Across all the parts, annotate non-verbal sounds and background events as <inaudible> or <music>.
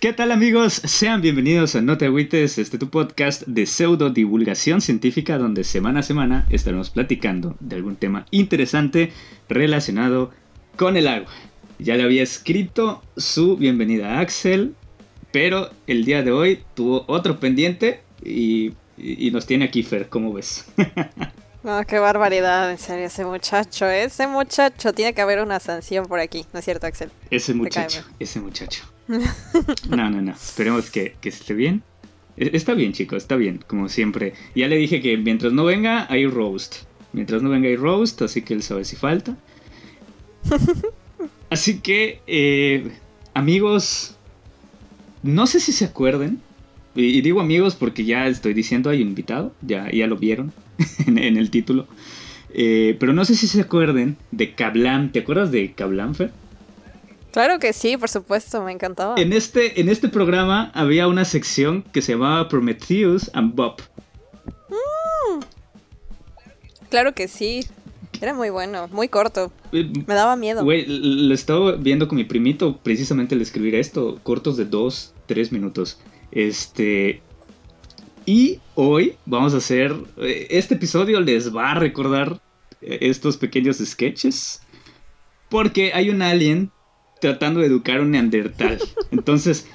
¿Qué tal amigos? Sean bienvenidos a No te agüites, este tu podcast de pseudo divulgación científica donde semana a semana estaremos platicando de algún tema interesante relacionado con el agua. Ya le había escrito su bienvenida a Axel, pero el día de hoy tuvo otro pendiente y, y nos tiene aquí Fer, ¿cómo ves? No, <laughs> qué barbaridad, en serio, ese muchacho, ese muchacho, tiene que haber una sanción por aquí, ¿no es cierto, Axel? Ese muchacho, ese muchacho. <laughs> No, no, no, esperemos que, esté bien. E, está bien, chicos, está bien, como siempre. Ya le dije que mientras no venga, hay roast. Mientras no venga, hay roast, así que él sabe si falta. <laughs> Así que, eh, amigos, no sé si se acuerden. Y, digo amigos porque ya estoy diciendo hay un invitado, ya, ya lo vieron. <laughs> en, el título. Eh, pero no sé si se acuerden de Kablam. ¿Te acuerdas de Kablam, Fer? Claro que sí, por supuesto, me encantaba. En este, en este programa había una sección que se llamaba Prometheus and Bob. Mm. claro que sí. Era muy bueno, muy corto. Eh, me daba miedo. Güey, lo estaba viendo con mi primito precisamente al escribir esto. Cortos de dos, tres minutos. Este. Y hoy vamos a hacer, eh, este episodio les va a recordar eh, estos pequeños sketches. Porque hay un alien tratando de educar a un neandertal. Entonces,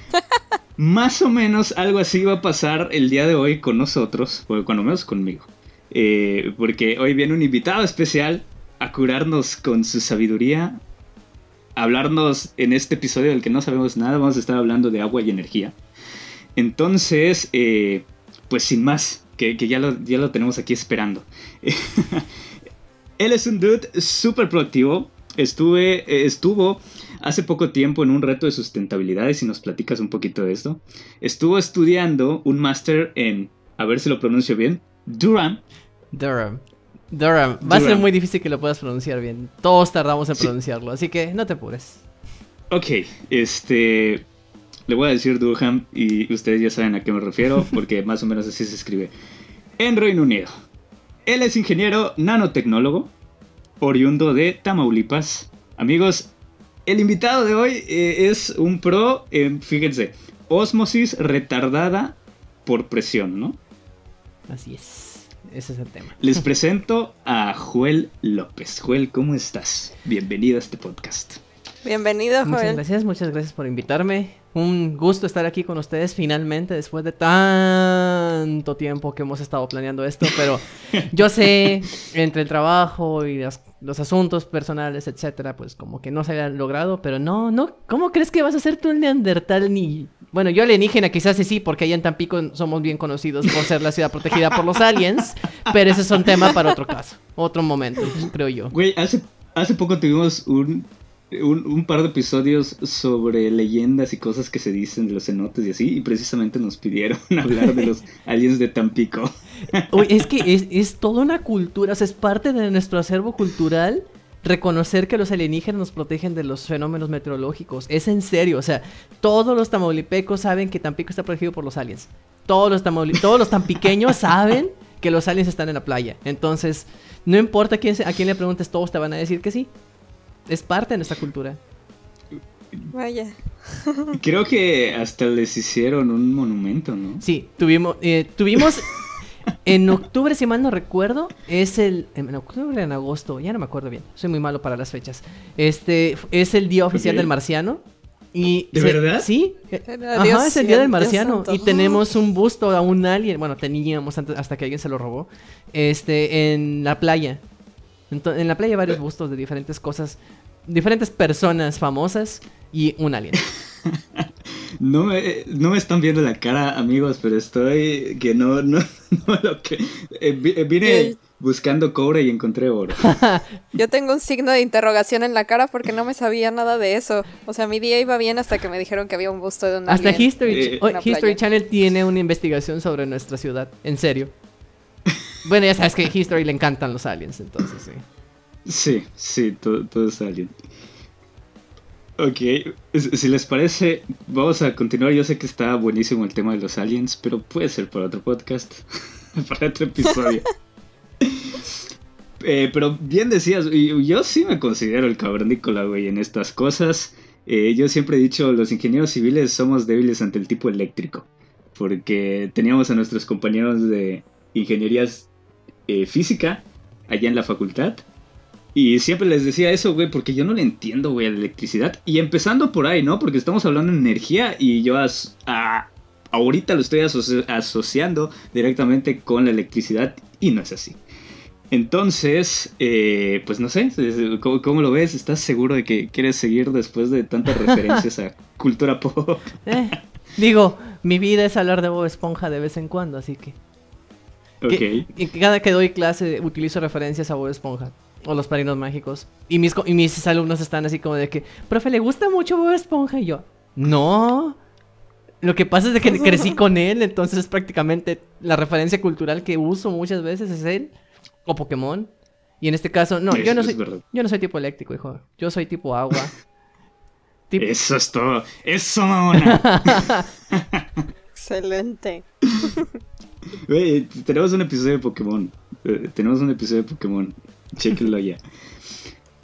más o menos algo así va a pasar el día de hoy con nosotros, o cuando menos conmigo. Eh, porque hoy viene un invitado especial a curarnos con su sabiduría, a hablarnos en este episodio del que no sabemos nada, vamos a estar hablando de agua y energía. Entonces, pues sin más, que, ya, lo, ya lo tenemos aquí esperando. <laughs> Él es un dude súper proactivo. Estuve, eh, estuvo hace poco tiempo en un reto de sustentabilidad, y si nos platicas un poquito de esto. Estuvo estudiando un máster en, a ver si lo pronuncio bien, Durham. Durham. Durham. Va a ser muy difícil que lo puedas pronunciar bien. Todos tardamos en pronunciarlo, así que no te apures. Ok, este le voy a decir Durham y ustedes ya saben a qué me refiero <laughs> porque más o menos así se escribe. En Reino Unido. Él es ingeniero nanotecnólogo, oriundo de Tamaulipas. Amigos, el invitado de hoy eh, es un pro, en, fíjense, osmosis retardada por presión, ¿no? Así es. Ese es el tema. Les <laughs> presento a Joel López. Joel, ¿cómo estás? Bienvenido a este podcast. Bienvenido, Joel. Muchas gracias, muchas gracias por invitarme. Un gusto estar aquí con ustedes finalmente después de tanto tiempo que hemos estado planeando esto, pero <laughs> yo sé, entre el trabajo y los asuntos personales, etcétera, pues como que no se haya logrado, pero no, no, ¿cómo crees que vas a ser tú el neandertal ni... Bueno, yo alienígena quizás sí, porque allá en Tampico somos bien conocidos por ser la ciudad protegida por los aliens, pero ese es un tema para otro caso, otro momento, creo yo. Güey, hace, hace poco tuvimos un un, par de episodios sobre leyendas y cosas que se dicen de los cenotes y así, y precisamente nos pidieron <laughs> hablar de los <laughs> aliens de Tampico. es que es, es toda una cultura, o sea, es parte de nuestro acervo cultural reconocer que los alienígenas nos protegen de los fenómenos meteorológicos. Es en serio, o sea, todos los tamaulipecos saben que Tampico está protegido por los aliens. Todos los, todos los tampiqueños <laughs> saben que los aliens están en la playa. Entonces, no importa quién, a quién le preguntes, todos te van a decir que sí. Es parte de nuestra cultura. Vaya. Creo que hasta les hicieron un monumento, ¿no? Sí, tuvimos, eh, tuvimos en octubre, si mal no recuerdo, es el, en octubre en agosto, ya no me acuerdo bien, soy muy malo para las fechas. Este, es el día oficial del marciano. Y ¿De verdad? Sí. Ajá, es el día del marciano. Y tenemos un busto a un alien, bueno, teníamos antes, hasta que alguien se lo robó, este, en la playa en la playa hay varios bustos de diferentes cosas, diferentes personas famosas y un alien. <laughs> No me, no me están viendo la cara, amigos, pero estoy que no, no, <laughs> no lo que... Eh, eh, vine buscando cobre y encontré oro. <laughs> Yo tengo un signo de interrogación en la cara porque no me sabía nada de eso. O sea, mi día iba bien hasta que me dijeron que había un busto de un Hasta alien. History, eh, History Channel tiene una investigación sobre nuestra ciudad, en serio. Bueno, ya sabes que a History le encantan los aliens, entonces sí. Sí, sí, todo, todo es alien. Ok, si les parece, vamos a continuar. Yo sé que está buenísimo el tema de los aliens, pero puede ser para otro podcast, <laughs> para otro episodio. <laughs> Eh, pero bien decías, yo sí me considero el cavernícola, güey, en estas cosas. Eh, yo siempre he dicho, los ingenieros civiles somos débiles ante el tipo eléctrico, porque teníamos a nuestros compañeros de ingenierías eh, física allá en la facultad. Y siempre les decía eso, güey, porque yo no le entiendo, güey, a la electricidad. Y empezando por ahí, ¿no? Porque estamos hablando de energía y yo a, ahorita lo estoy asociando directamente con la electricidad y no es así. Entonces, eh, pues no sé, ¿cómo, lo ves? ¿Estás seguro de que quieres seguir después de tantas referencias a cultura pop? <laughs> Eh, digo, mi vida es hablar de Bob Esponja de vez en cuando, así que... Ok. y cada que doy clase utilizo referencias a Bob Esponja o los parinos mágicos. Y mis, y mis alumnos están así como de que, profe, ¿le gusta mucho Bob Esponja? Y yo, no. Lo que pasa es de que <laughs> crecí con él, entonces prácticamente la referencia cultural que uso muchas veces es él o Pokémon. Y en este caso, no, yo no soy yo no soy tipo eléctrico, hijo. Yo soy tipo agua. <laughs> Eso es todo. Eso, mamona. <laughs> Excelente. Tenemos un episodio de Pokémon. Eh, tenemos un episodio de Pokémon. Chequenlo ya.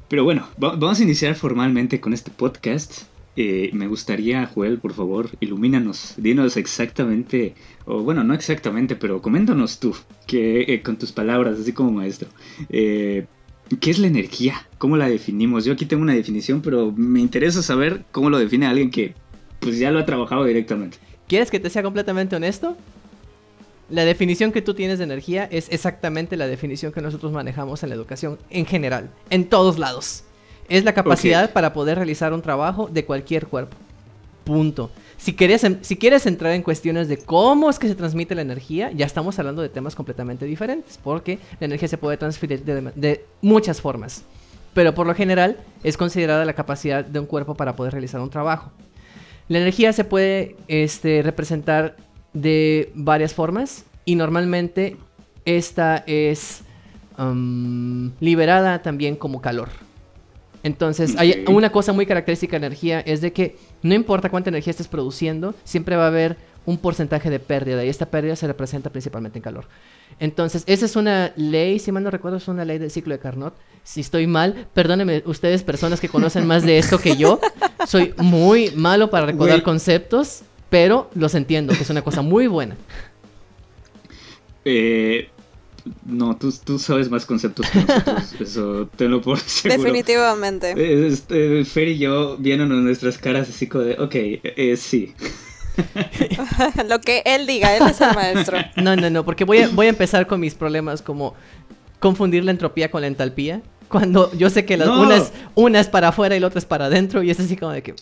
Pero bueno, vamos a iniciar formalmente con este podcast. Eh, me gustaría, Joel, por favor, ilumínanos, dinos exactamente, o bueno, no exactamente, pero coméntanos tú, que eh, con tus palabras, así como maestro, eh, ¿qué es la energía? ¿Cómo la definimos? Yo aquí tengo una definición, pero me interesa saber cómo lo define alguien que pues ya lo ha trabajado directamente. ¿Quieres que te sea completamente honesto? La definición que tú tienes de energía es exactamente la definición que nosotros manejamos en la educación en general, en todos lados. Es la capacidad para poder realizar un trabajo de cualquier cuerpo. Punto. Si quieres, si quieres entrar en cuestiones de cómo es que se transmite la energía, ya estamos hablando de temas completamente diferentes, porque la energía se puede transferir de, muchas formas. Pero por lo general es considerada la capacidad de un cuerpo para poder realizar un trabajo. La energía se puede este, representar de varias formas y normalmente esta es um, liberada también como calor. Entonces, hay una cosa muy característica de energía es de que no importa cuánta energía estés produciendo, siempre va a haber un porcentaje de pérdida y esta pérdida se representa principalmente en calor. Entonces, esa es una ley, si mal no recuerdo, es una ley del ciclo de Carnot. Si estoy mal, perdónenme ustedes, personas que conocen más de esto que yo. Soy muy malo para recordar conceptos, pero los entiendo, que es una cosa muy buena. Eh, no, tú, tú sabes más conceptos que nosotros. <laughs> Eso tenlo por seguro. Definitivamente. Este, Fer y yo vienen en nuestras caras así como de, ok, eh, sí. <laughs> Lo que él diga, él es el maestro. No, no, no, porque voy a, voy a empezar con mis problemas como confundir la entropía con la entalpía. Cuando yo sé que las, una, es, para afuera y la otra es para adentro y es así como de que...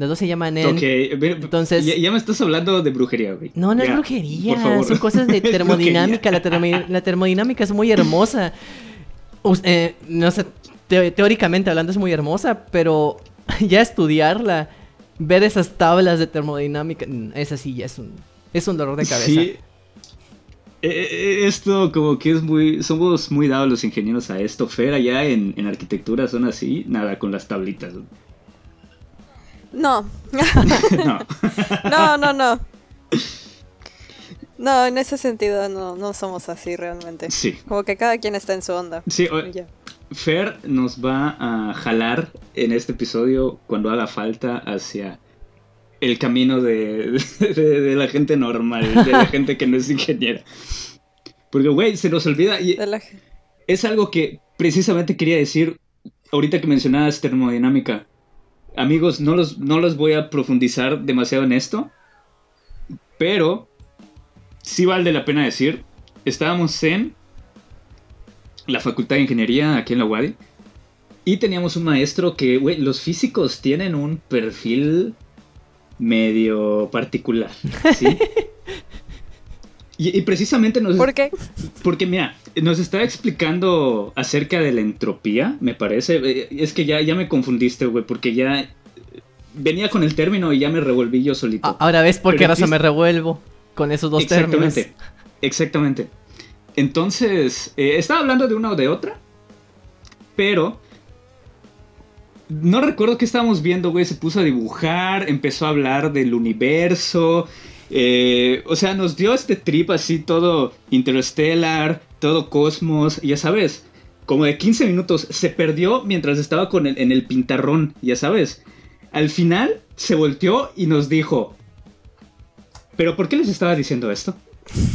Los dos se llaman. Ok, entonces. Ya, me estás hablando de brujería, güey. No, no es brujería. Son cosas de <laughs> termodinámica. la, termodinámica es muy hermosa. Eh, no sé, teóricamente hablando es muy hermosa, pero <laughs> ya estudiarla, ver esas tablas de termodinámica, esa sí ya es un, es un dolor de cabeza. Sí. Eh, eh, esto como que es muy... Somos muy dados los ingenieros a esto. Fer allá en, en arquitectura son así, nada, con las tablitas. No. <laughs> no. no, no, no. en ese sentido no, no somos así realmente. Sí. Como que cada quien está en su onda. Sí, Fer nos va a jalar en este episodio cuando haga falta hacia el camino <laughs> de, la gente normal, de la gente que no es ingeniera. Porque, güey, se nos olvida. Y Es algo que precisamente quería decir ahorita que mencionabas termodinámica amigos, no los, no los voy a profundizar demasiado en esto, pero sí vale la pena decir, estábamos en la Facultad de Ingeniería aquí en la UADI y teníamos un maestro que, güey, los físicos tienen un perfil medio particular, ¿sí? <laughs> Y, precisamente nos... ¿Por qué? Porque mira, nos está explicando acerca de la entropía, me parece. Eh, es que ya, ya me confundiste, güey, porque ya venía con el término y ya me revolví yo solito. Ahora ves por qué razón me revuelvo con esos dos términos. Exactamente. Entonces, eh, estaba hablando de una o de otra, pero no recuerdo qué estábamos viendo, güey. Se puso a dibujar, empezó a hablar del universo, eh, o sea, nos dio este trip así todo interstellar, todo cosmos, ya sabes, como de 15 minutos. Se perdió mientras estaba con en el pintarrón, ya sabes. al final se volteó y nos dijo, ¿pero por qué les estaba diciendo esto?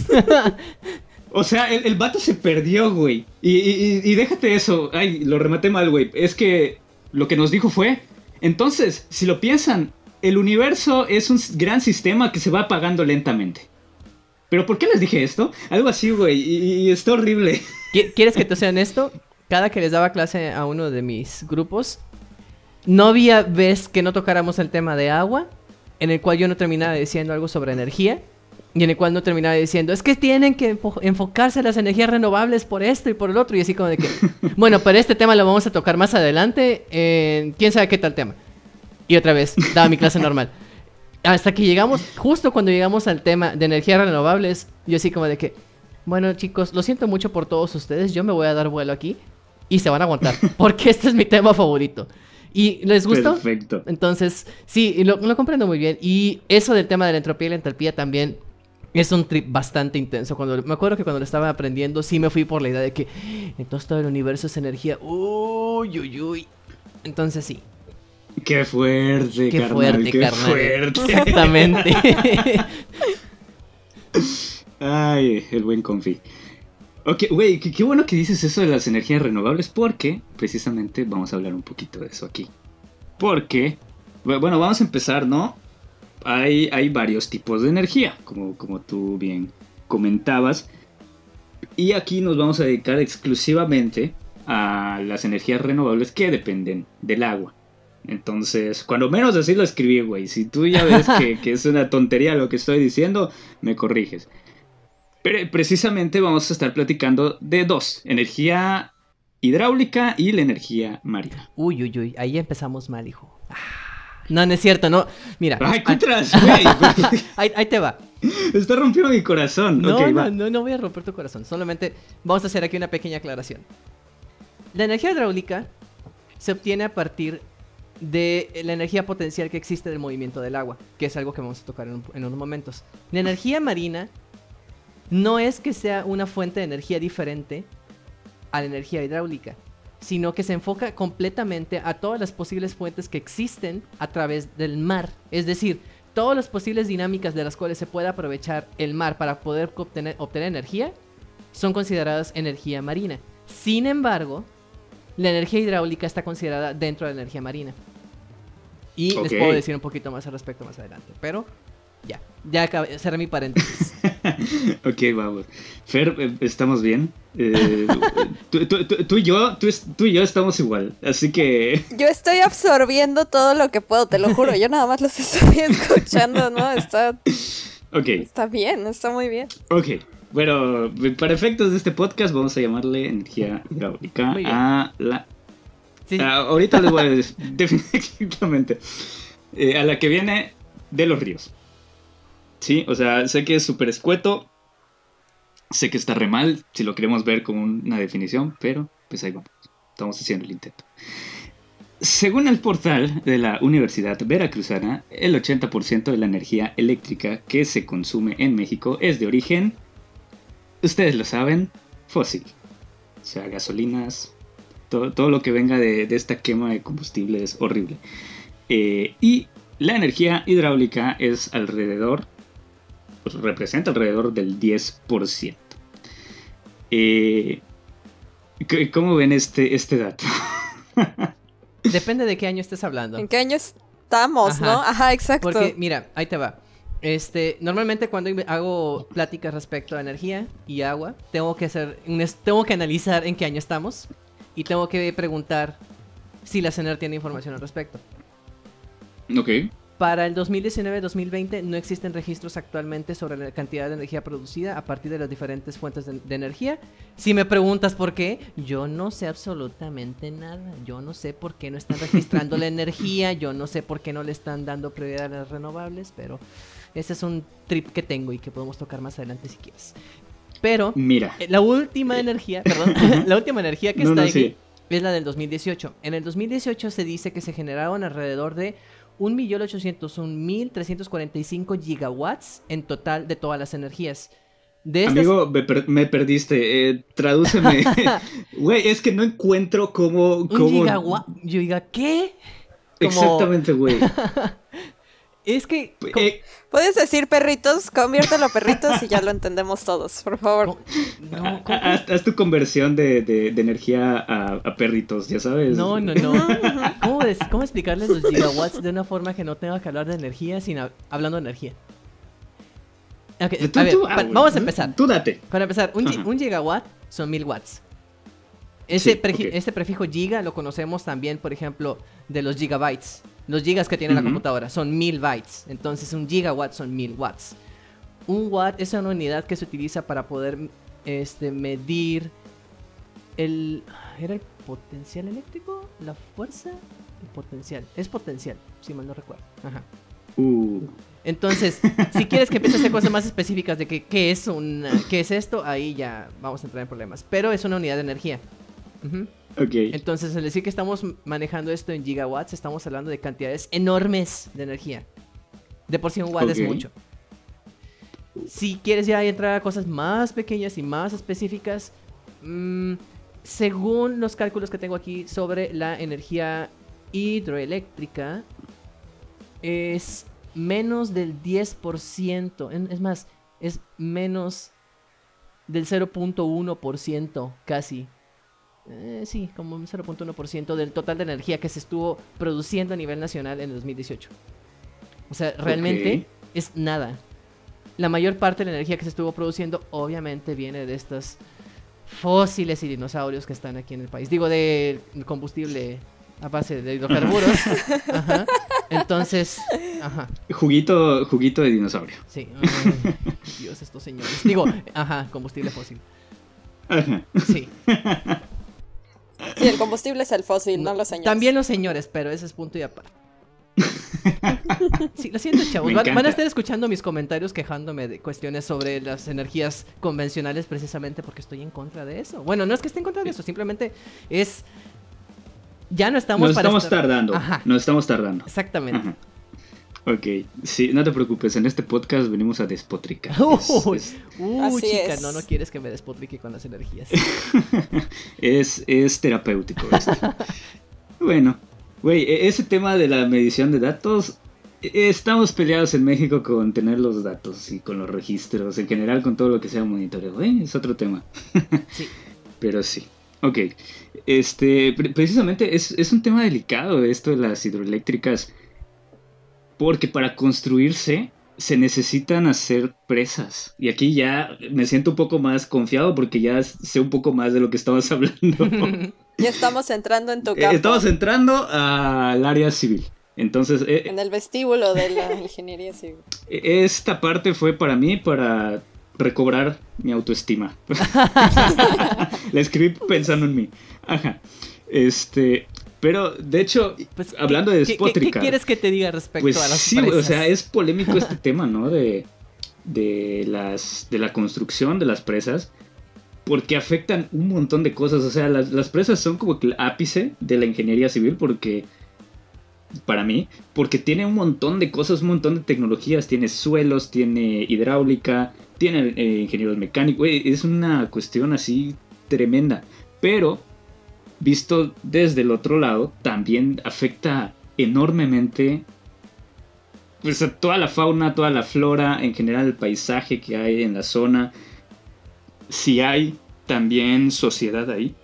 <laughs> o sea, el, el vato se perdió, güey. Y, y- y déjate eso, ay, lo rematé mal, güey. Es que lo que nos dijo fue, entonces, si lo piensan, el universo es un gran sistema que se va apagando lentamente. ¿Pero por qué les dije esto? Algo así, güey, y, y está horrible. <laughs> ¿Qui- ¿Quieres que te sea honesto? Cada que les daba clase a uno de mis grupos, no había vez que no tocáramos el tema de agua, en el cual yo no terminaba diciendo algo sobre energía, y en el cual no terminaba diciendo, es que tienen que enfo- enfocarse en las energías renovables por esto y por el otro, y así como de que, <laughs> bueno, pero este tema lo vamos a tocar más adelante, en quién sabe qué tal tema. Y otra vez, daba mi clase normal. Hasta que llegamos, justo cuando llegamos al tema de energías renovables, yo así como de que, bueno chicos, lo siento mucho por todos ustedes, yo me voy a dar vuelo aquí y se van a aguantar, <laughs> porque este es mi tema favorito. ¿Y les gustó? Perfecto. Entonces, sí, lo, lo comprendo muy bien. Y eso del tema de la entropía y la entalpía también es un trip bastante intenso. Cuando, me acuerdo que cuando lo estaba aprendiendo, sí me fui por la idea de que entonces todo el universo es energía. Uy, uy, uy. Entonces sí. Qué fuerte, Qué carnal, fuerte, qué carnal. fuerte. Exactamente. <laughs> Ay, el buen confi. Ok, güey, qué, qué bueno que dices eso de las energías renovables porque precisamente vamos a hablar un poquito de eso aquí. Porque, bu- bueno, vamos a empezar, ¿no? Hay, hay varios tipos de energía, como, como tú bien comentabas. Y aquí nos vamos a dedicar exclusivamente a las energías renovables que dependen del agua. Entonces, cuando menos así lo escribí, güey. Si tú ya ves que, <laughs> que es una tontería lo que estoy diciendo, me corriges. Pero precisamente vamos a estar platicando de dos: energía hidráulica y la energía marina. uy, uy, uy. Ahí empezamos mal, hijo. Ah, No, no es cierto, no. Mira. ¡Ay, ah, contras, güey! <laughs> ahí, ahí te va. Está rompiendo mi corazón. No, ok, no, va. no, no voy a romper tu corazón. Solamente vamos a hacer aquí una pequeña aclaración. La energía hidráulica se obtiene a partir de la energía potencial que existe del movimiento del agua, que es algo que vamos a tocar en, un- en unos momentos. La energía marina no es que sea una fuente de energía diferente a la energía hidráulica, sino que se enfoca completamente a todas las posibles fuentes que existen a través del mar. Es decir, todas las posibles dinámicas de las cuales se puede aprovechar el mar para poder obtener energía son consideradas energía marina. Sin embargo, la energía hidráulica está considerada dentro de la energía marina. Y les puedo decir un poquito más al respecto más adelante. Pero ya, ya acabé, cerré mi paréntesis. <laughs> Ok, vamos. Fer, eh, ¿estamos bien? Eh, tú, tú- tú- tú y yo, tú, y yo estamos igual. Así que. <laughs> Yo estoy absorbiendo todo lo que puedo, te lo juro. Yo nada más los estoy <laughs> escuchando, ¿no? Está, Ok, está bien, está muy bien. ok. Bueno, para efectos de este podcast, vamos a llamarle energía hidráulica a la Sí, Ah, ahorita les voy a decir <laughs> definitivamente. Eh, a la que viene de los ríos. Sí, o sea, sé que es súper escueto. Sé que está re mal si lo queremos ver como una definición, pero pues ahí vamos. Estamos haciendo el intento. Según el portal de la Universidad Veracruzana, el 80% de la energía eléctrica que se consume en México es de origen, ustedes lo saben, fósil. O sea, gasolinas, todo, todo lo que venga de, de esta quema de combustible es horrible. Eh, y la energía hidráulica es alrededor, pues, representa alrededor del 10%. Eh, ¿Cómo ven este, este dato? <laughs> depende de qué año estés hablando. ¿En qué año estamos, Ajá. no? Ajá, exacto. Porque, mira, ahí te va. Este, normalmente cuando hago pláticas respecto a energía y agua, tengo que hacer, tengo que analizar en qué año estamos y tengo que preguntar si la CENER tiene información al respecto. ok. Para el 2019-2020 no existen registros actualmente sobre la cantidad de energía producida a partir de las diferentes fuentes de, de energía. Si me preguntas por qué, yo no sé absolutamente nada. Yo no sé por qué no están registrando la <laughs> energía, yo no sé por qué no le están dando prioridad a las renovables, pero ese es un trip que tengo y que podemos tocar más adelante si quieres. Pero Mira. eh, la última energía, <laughs> perdón, la última energía que No, está no, aquí sí. es la del 2018. En el 2018 se dice que se generaron alrededor de 1.801.345 gigawatts en total de todas las energías. De Amigo, me, per- me perdiste. Eh, tradúceme. <laughs> Güey, es que no encuentro cómo. un cómo... gigawatt. Yo diga, ¿qué? Exactamente, güey. <laughs> Es que... Eh, Puedes decir perritos, conviértelo a perritos y ya lo <laughs> entendemos todos, por favor. no, ha- ¿cómo? haz, haz tu conversión de, de- de energía a, a perritos, ya sabes. No, no, no. ¿Cómo, des- cómo explicarles los gigawatts de una forma que no tenga que hablar de energía sin hab- hablando de energía? Ok, Tú- a ver, tú, ah, vamos a empezar. Tú date. Para empezar, un, gi- Ajá. un gigawatt son mil watts. Ese, Sí, este prefijo giga lo conocemos también, por ejemplo, de los gigabytes. Los gigas que tiene la computadora son mil bytes. Entonces, un gigawatt son mil watts. Un watt es una unidad que se utiliza para poder este, medir el. ¿Era el potencial eléctrico? ¿La fuerza? El potencial. Es potencial, si mal no recuerdo. Ajá. Uh, Entonces, si quieres que empiece a hacer cosas más específicas de que, qué es una, qué es esto, ahí ya vamos a entrar en problemas. Pero es una unidad de energía. Entonces, al decir que estamos manejando esto en gigawatts, estamos hablando de cantidades enormes de energía. De por sí un watt es mucho. Si quieres ya entrar a cosas más pequeñas y más específicas, mm, según los cálculos que tengo aquí sobre la energía hidroeléctrica, es menos del 10%. en- Es más, es menos del 0.1% casi. Eh, sí, como un 0.1% del total de energía que se estuvo produciendo a nivel nacional en el 2018. O sea, realmente Ok. es nada. La mayor parte de la energía que se estuvo produciendo obviamente viene de estos fósiles y dinosaurios que están aquí en el país. Digo, de combustible a base de hidrocarburos. <laughs> Ajá. Entonces, ajá, Juguito, juguito de dinosaurio. sí. Ay, Dios, estos señores. Digo, ajá, combustible fósil. Ajá. Sí. <laughs> Sí, el combustible es el fósil, no, los señores. También los señores, pero ese es punto y aparte. Sí, lo siento, chavos. Van, a estar escuchando mis comentarios quejándome de cuestiones sobre las energías convencionales precisamente porque estoy en contra de eso. Bueno, no es que esté en contra de eso, simplemente es... Ya no estamos Nos para estamos estar- tardando. Ajá, Nos estamos tardando. exactamente. Ajá. Ok, sí, no te preocupes, en este podcast venimos a despotricar. <laughs> Es- Uy, es- uy, Así chica, es. no, no quieres que me despotrique con las energías. <laughs> Es, es terapéutico esto. <laughs> bueno, güey, e- ese tema de la medición de datos, e- estamos peleados en México con tener los datos y con los registros, en general con todo lo que sea monitoreo. ¿eh? Es otro tema. Sí. Pero sí. Ok. Este, pre- precisamente es, es un tema delicado esto de las hidroeléctricas. Porque para construirse se necesitan hacer presas. Y aquí ya me siento un poco más confiado porque ya sé un poco más de lo que estabas <laughs> hablando. <laughs> Ya estamos entrando en tu Eh, campo. Estamos entrando al área civil. Entonces, eh, En el vestíbulo de la ingeniería civil. esta parte fue para mí para recobrar mi autoestima. <laughs> La escribí pensando en mí. Ajá. Este, pero de hecho, Pues, ¿qué- hablando de qué- qué- despotricar. ¿Qué, quieres que te diga respecto pues a las sí, o presas? sea, es polémico <laughs> este tema, ¿no? De, de las de la construcción de las presas. Porque afectan un montón de cosas. O sea, las, las presas son como el ápice de la ingeniería civil. Porque para mí, porque tiene un montón de cosas, un montón de tecnologías, tiene suelos, tiene hidráulica, tiene eh, ingenieros mecánicos, es una cuestión así tremenda, pero visto desde el otro lado, también afecta enormemente pues a toda la fauna, toda la flora, en general el paisaje que hay en la zona, si hay también sociedad ahí,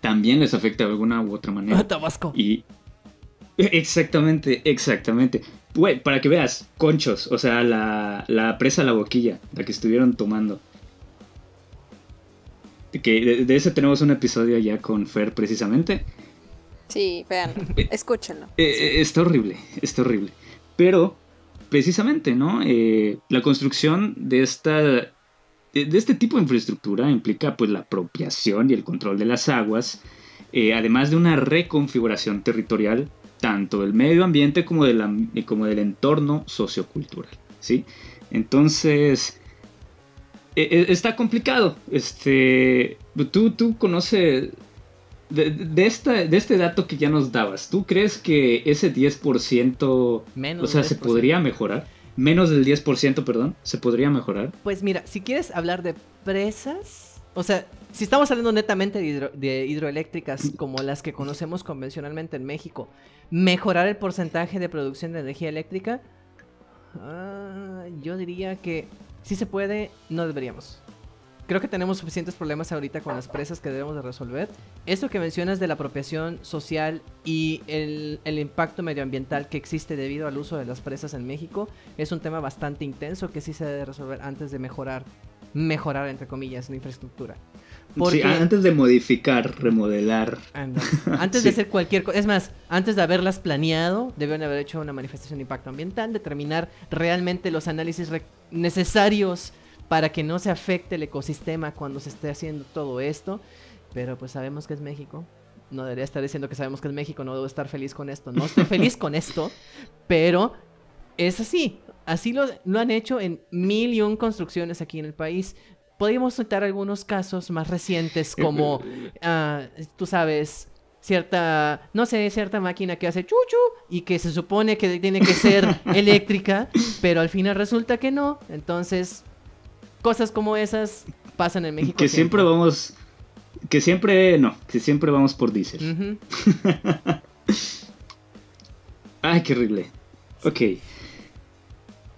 también les afecta de alguna u otra manera. <laughs> Tabasco. Y. Exactamente, exactamente. Güey, para que veas, conchos, o sea, la, la presa La Boquilla, la que estuvieron tomando. Que de, de ese tenemos un episodio ya con Fer precisamente. Sí, véanlo, <laughs> escúchenlo. Eh, eh, está horrible, está horrible. Pero, precisamente, ¿no? Eh, la construcción de esta. De, de este tipo de infraestructura implica pues la apropiación y el control de las aguas, eh, además de una reconfiguración territorial tanto del medio ambiente como, de la- como del entorno sociocultural, ¿sí? Entonces, e- e- está complicado. Este, tú, tú conoces de, de esta, de este dato que ya nos dabas. ¿Tú crees que ese 10%, Menos o sea, se 10%. podría mejorar? Menos del 10%, perdón, se podría mejorar. Pues mira, si quieres hablar de presas, o sea, si estamos hablando netamente de, hidro- de hidroeléctricas como las que conocemos convencionalmente en México, mejorar el porcentaje de producción de energía eléctrica, ah, yo diría que si se puede, no deberíamos. Creo que tenemos suficientes problemas ahorita con las presas que debemos de resolver. Eso que mencionas de la apropiación social y el, el impacto medioambiental que existe debido al uso de las presas en México es un tema bastante intenso que sí se debe resolver antes de mejorar, mejorar entre comillas, la infraestructura. Sí, antes de modificar, remodelar. Anda. <laughs> Antes de hacer cualquier cosa, es más, antes de haberlas planeado, deben haber hecho una manifestación de impacto ambiental, determinar realmente los análisis re- necesarios para que no se afecte el ecosistema cuando se esté haciendo todo esto. Pero pues sabemos que es México. No debería estar diciendo que sabemos que es México, no debo estar feliz con esto. No estoy feliz con esto, <laughs> pero es así. Así lo, lo han hecho en mil y un construcciones aquí en el país. Podríamos citar algunos casos más recientes como, ah, tú sabes, cierta, no sé, cierta máquina que hace chuchu y que se supone que tiene que ser <laughs> eléctrica, pero al final resulta que no. Entonces, cosas como esas pasan en México. Que siempre vamos. Que siempre. No, que siempre vamos por diésel. <laughs> Ay, qué horrible. Ok.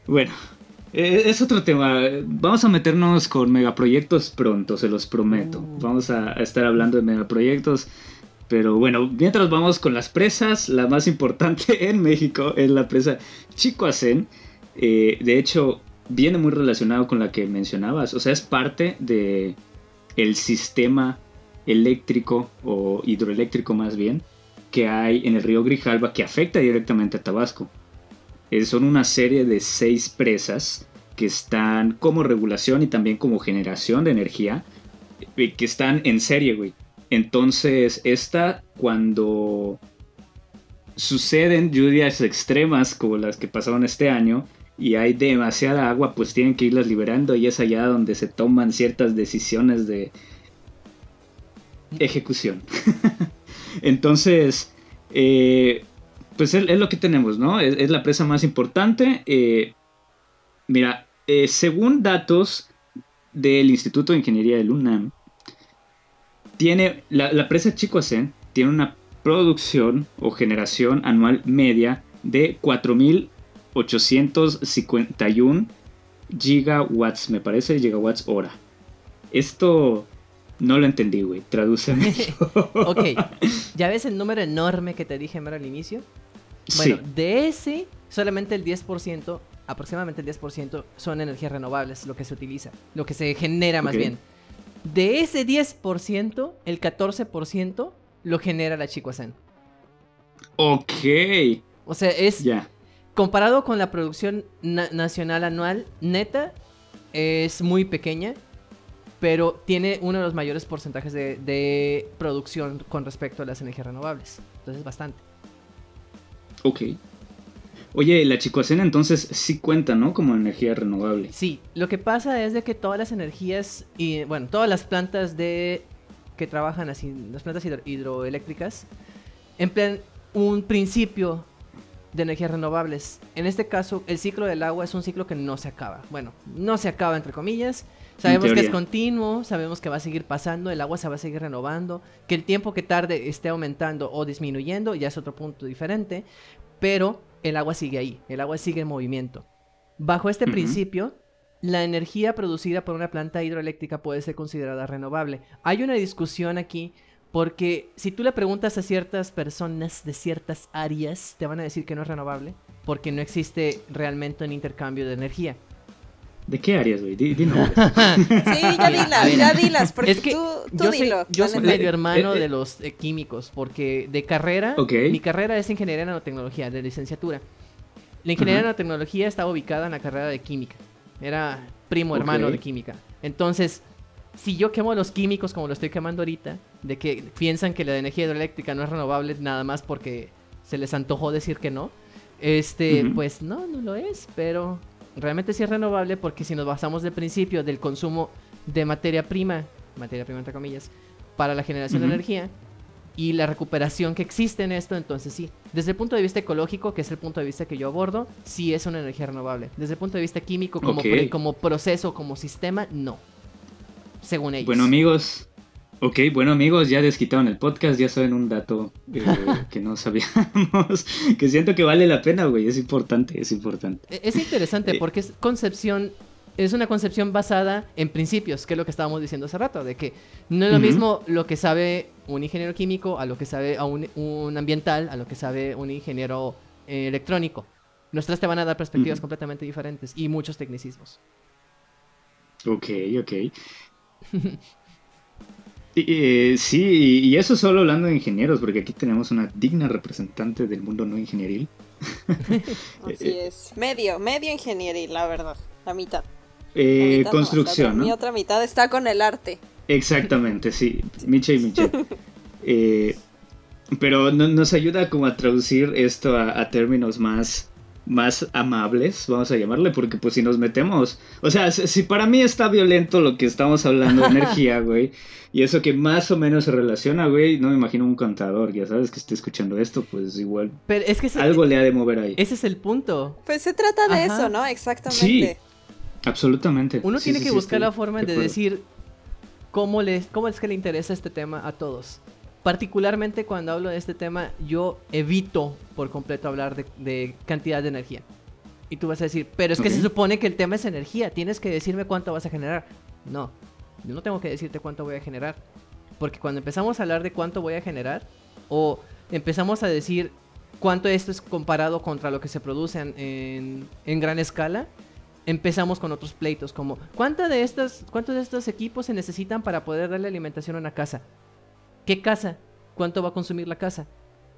Bueno, eh, es otro tema. Vamos a meternos con megaproyectos pronto, se los prometo. Uh. Vamos a, estar hablando de megaproyectos. Pero bueno, mientras vamos con las presas, la más importante <laughs> en México es la presa Chicoacén. Eh, de hecho, viene muy relacionado con la que mencionabas. O sea, es parte de el sistema eléctrico o hidroeléctrico más bien que hay en el río Grijalba que afecta directamente a Tabasco. Eh, son una serie de seis presas que están como regulación y también como generación de energía, eh, que están en serie, güey. Entonces, esta cuando suceden lluvias extremas como las que pasaron este año y hay demasiada agua, pues tienen que irlas liberando y es allá donde se toman ciertas decisiones de ejecución. <laughs> Entonces, eh, pues es, es lo que tenemos, ¿no? Es, es la presa más importante. eh, mira, eh, según datos del Instituto de Ingeniería del UNAM, tiene la, la presa Chicoacén tiene una producción o generación anual media de 4.851 gigawatts, me parece, gigawatts hora. Esto no lo entendí, güey. Tradúceme. <laughs> ok, <laughs> ¿ya ves el número enorme que te dije mero al inicio? Bueno, sí. de ese, solamente el 10%, aproximadamente el 10% son energías renovables, lo que se utiliza, lo que se genera más bien. De ese 10%, el 14% lo genera la Chicoacén. Ok. O sea, es comparado con la producción na- nacional anual neta, es muy pequeña, pero tiene uno de los mayores porcentajes de, de producción con respecto a las energías renovables. Entonces, bastante. Ok. Oye, la chicoacena entonces sí cuenta, ¿no? Como energía renovable. Sí, lo que pasa es de que todas las energías y bueno, todas las plantas de que trabajan así, las plantas hidro- hidroeléctricas emplean un principio de energías renovables. En este caso, el ciclo del agua es un ciclo que no se acaba. Bueno, no se acaba entre comillas. Sabemos que es continuo, sabemos que va a seguir pasando, el agua se va a seguir renovando, que el tiempo que tarde esté aumentando o disminuyendo ya es otro punto diferente, pero el agua sigue ahí, el agua sigue en movimiento. Bajo este principio, la energía producida por una planta hidroeléctrica puede ser considerada renovable. Hay una discusión aquí porque si tú le preguntas a ciertas personas de ciertas áreas, te van a decir que no es renovable porque no existe realmente un intercambio de energía. ¿De qué áreas, güey? Di, di <laughs> nombres. Sí, ya dilas, ya dilas, porque es que tú, tú yo soy, dilo. yo soy medio hermano Eh, eh, de los eh, químicos, porque de carrera, Ok. mi carrera es ingeniería en nanotecnología, de licenciatura. La ingeniería en Ajá. nanotecnología estaba ubicada en la carrera de química. Era primo hermano de química. Entonces, si yo quemo a los químicos como lo estoy quemando ahorita, de que piensan que la energía hidroeléctrica no es renovable nada más porque se les antojó decir que no, este, pues no, no lo es, pero realmente sí es renovable porque si nos basamos del principio del consumo de materia prima, materia prima entre comillas, para la generación Ujú. de energía y la recuperación que existe en esto, entonces sí. Desde el punto de vista ecológico, que es el punto de vista que yo abordo, sí es una energía renovable. Desde el punto de vista químico, como, Ok. pre- como proceso, como sistema, no. Según ellos. Bueno, amigos, Ok, bueno amigos, ya desquitaron el podcast, ya saben un dato eh, <laughs> que no sabíamos, <laughs> que siento que vale la pena, güey, es importante, es importante. E-, es interesante Eh. porque es concepción, es una concepción basada en principios, que es lo que estábamos diciendo hace rato, de que no es lo mismo lo que sabe un ingeniero químico a lo que sabe a un, un ambiental, a lo que sabe un ingeniero eh, electrónico. Nuestras te van a dar perspectivas completamente diferentes y muchos tecnicismos. Ok, ok. <laughs> Eh, sí, y eso solo hablando de ingenieros, porque aquí tenemos una digna representante del mundo no ingenieril. <laughs> Así es. Medio, medio ingeniería, la verdad. La mitad. La Eh, mitad no, construcción, la- Mi ¿no? otra mitad está con el arte. Exactamente, sí. <laughs> Miche y Miche. <laughs> Eh, pero no- nos ayuda como a traducir esto a, a términos más, más amables, vamos a llamarle, porque pues si nos metemos... O sea, si, si para mí está violento lo que estamos hablando de energía, güey, y eso que más o menos se relaciona, güey, no me imagino un contador, ya sabes, que esté escuchando esto, pues igual Pero es que ese, algo le ha de mover ahí. ese es el punto. Pues se trata de Ajá. eso, ¿no? Exactamente. Absolutamente. Uno Sí, tiene sí, que sí, buscar estoy la forma de decir cómo, les, cómo es que le interesa este tema a todos. Particularmente cuando hablo de este tema, yo evito por completo hablar de, de cantidad de energía. Y tú vas a decir, pero es que se supone que el tema es energía, tienes que decirme cuánto vas a generar. No, yo no tengo que decirte cuánto voy a generar. Porque cuando empezamos a hablar de cuánto voy a generar, o empezamos a decir cuánto esto es comparado contra lo que se produce en, en- gran escala, empezamos con otros pleitos, como ¿cuánto de, estas, ¿cuántos de estos equipos se necesitan para poder darle alimentación a una casa? ¿Qué casa? ¿Cuánto va a consumir la casa?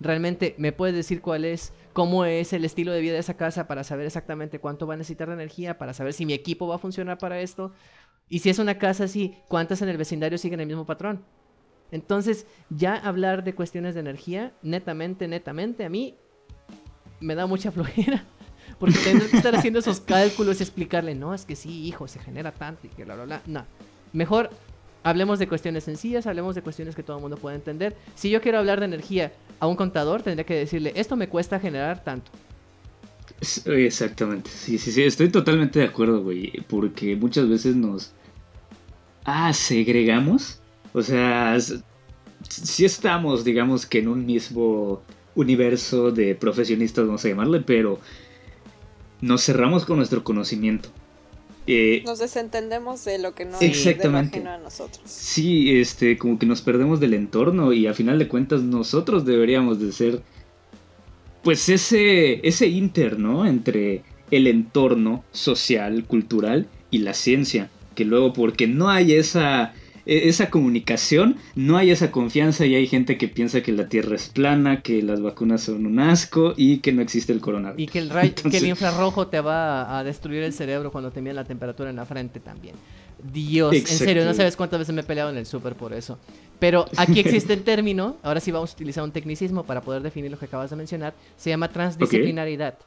¿Realmente me puedes decir cuál es, cómo es el estilo de vida de esa casa para saber exactamente cuánto va a necesitar de energía, para saber si mi equipo va a funcionar para esto? Y si es una casa así, ¿cuántas en el vecindario siguen el mismo patrón? Entonces, ya hablar de cuestiones de energía, netamente, netamente, a mí me da mucha <laughs> flojera. Porque tendré que estar haciendo esos <laughs> cálculos y explicarle, no, es que sí, hijo, se genera tanto y que bla, bla, bla. No. Mejor hablemos de cuestiones sencillas, hablemos de cuestiones que todo el mundo puede entender. Si yo quiero hablar de energía a un contador, tendría que decirle, esto me cuesta generar tanto. Exactamente, sí, sí, sí, estoy totalmente de acuerdo, güey, porque muchas veces nos... Ah, segregamos. O sea, sí estamos, digamos que en un mismo universo de profesionistas, vamos a llamarle, pero nos cerramos con nuestro conocimiento. Eh, Nos desentendemos de lo que no Exactamente. es de a nosotros. Sí, este, como que nos perdemos del entorno y a final de cuentas nosotros deberíamos de ser, pues ese, ese inter, ¿no? Entre el entorno social, cultural y la ciencia, que luego porque no hay esa, e- esa comunicación, no hay esa confianza y hay gente que piensa que la Tierra es plana, que las vacunas son un asco y que no existe el coronavirus. Y que el, que <laughs> infrarrojo te va a, a destruir el cerebro cuando te miden la temperatura en la frente también. Dios, en serio, no sabes cuántas veces me he peleado en el súper por eso. Pero aquí <laughs> existe el término, ahora sí vamos a utilizar un tecnicismo para poder definir lo que acabas de mencionar, se llama transdisciplinaridad.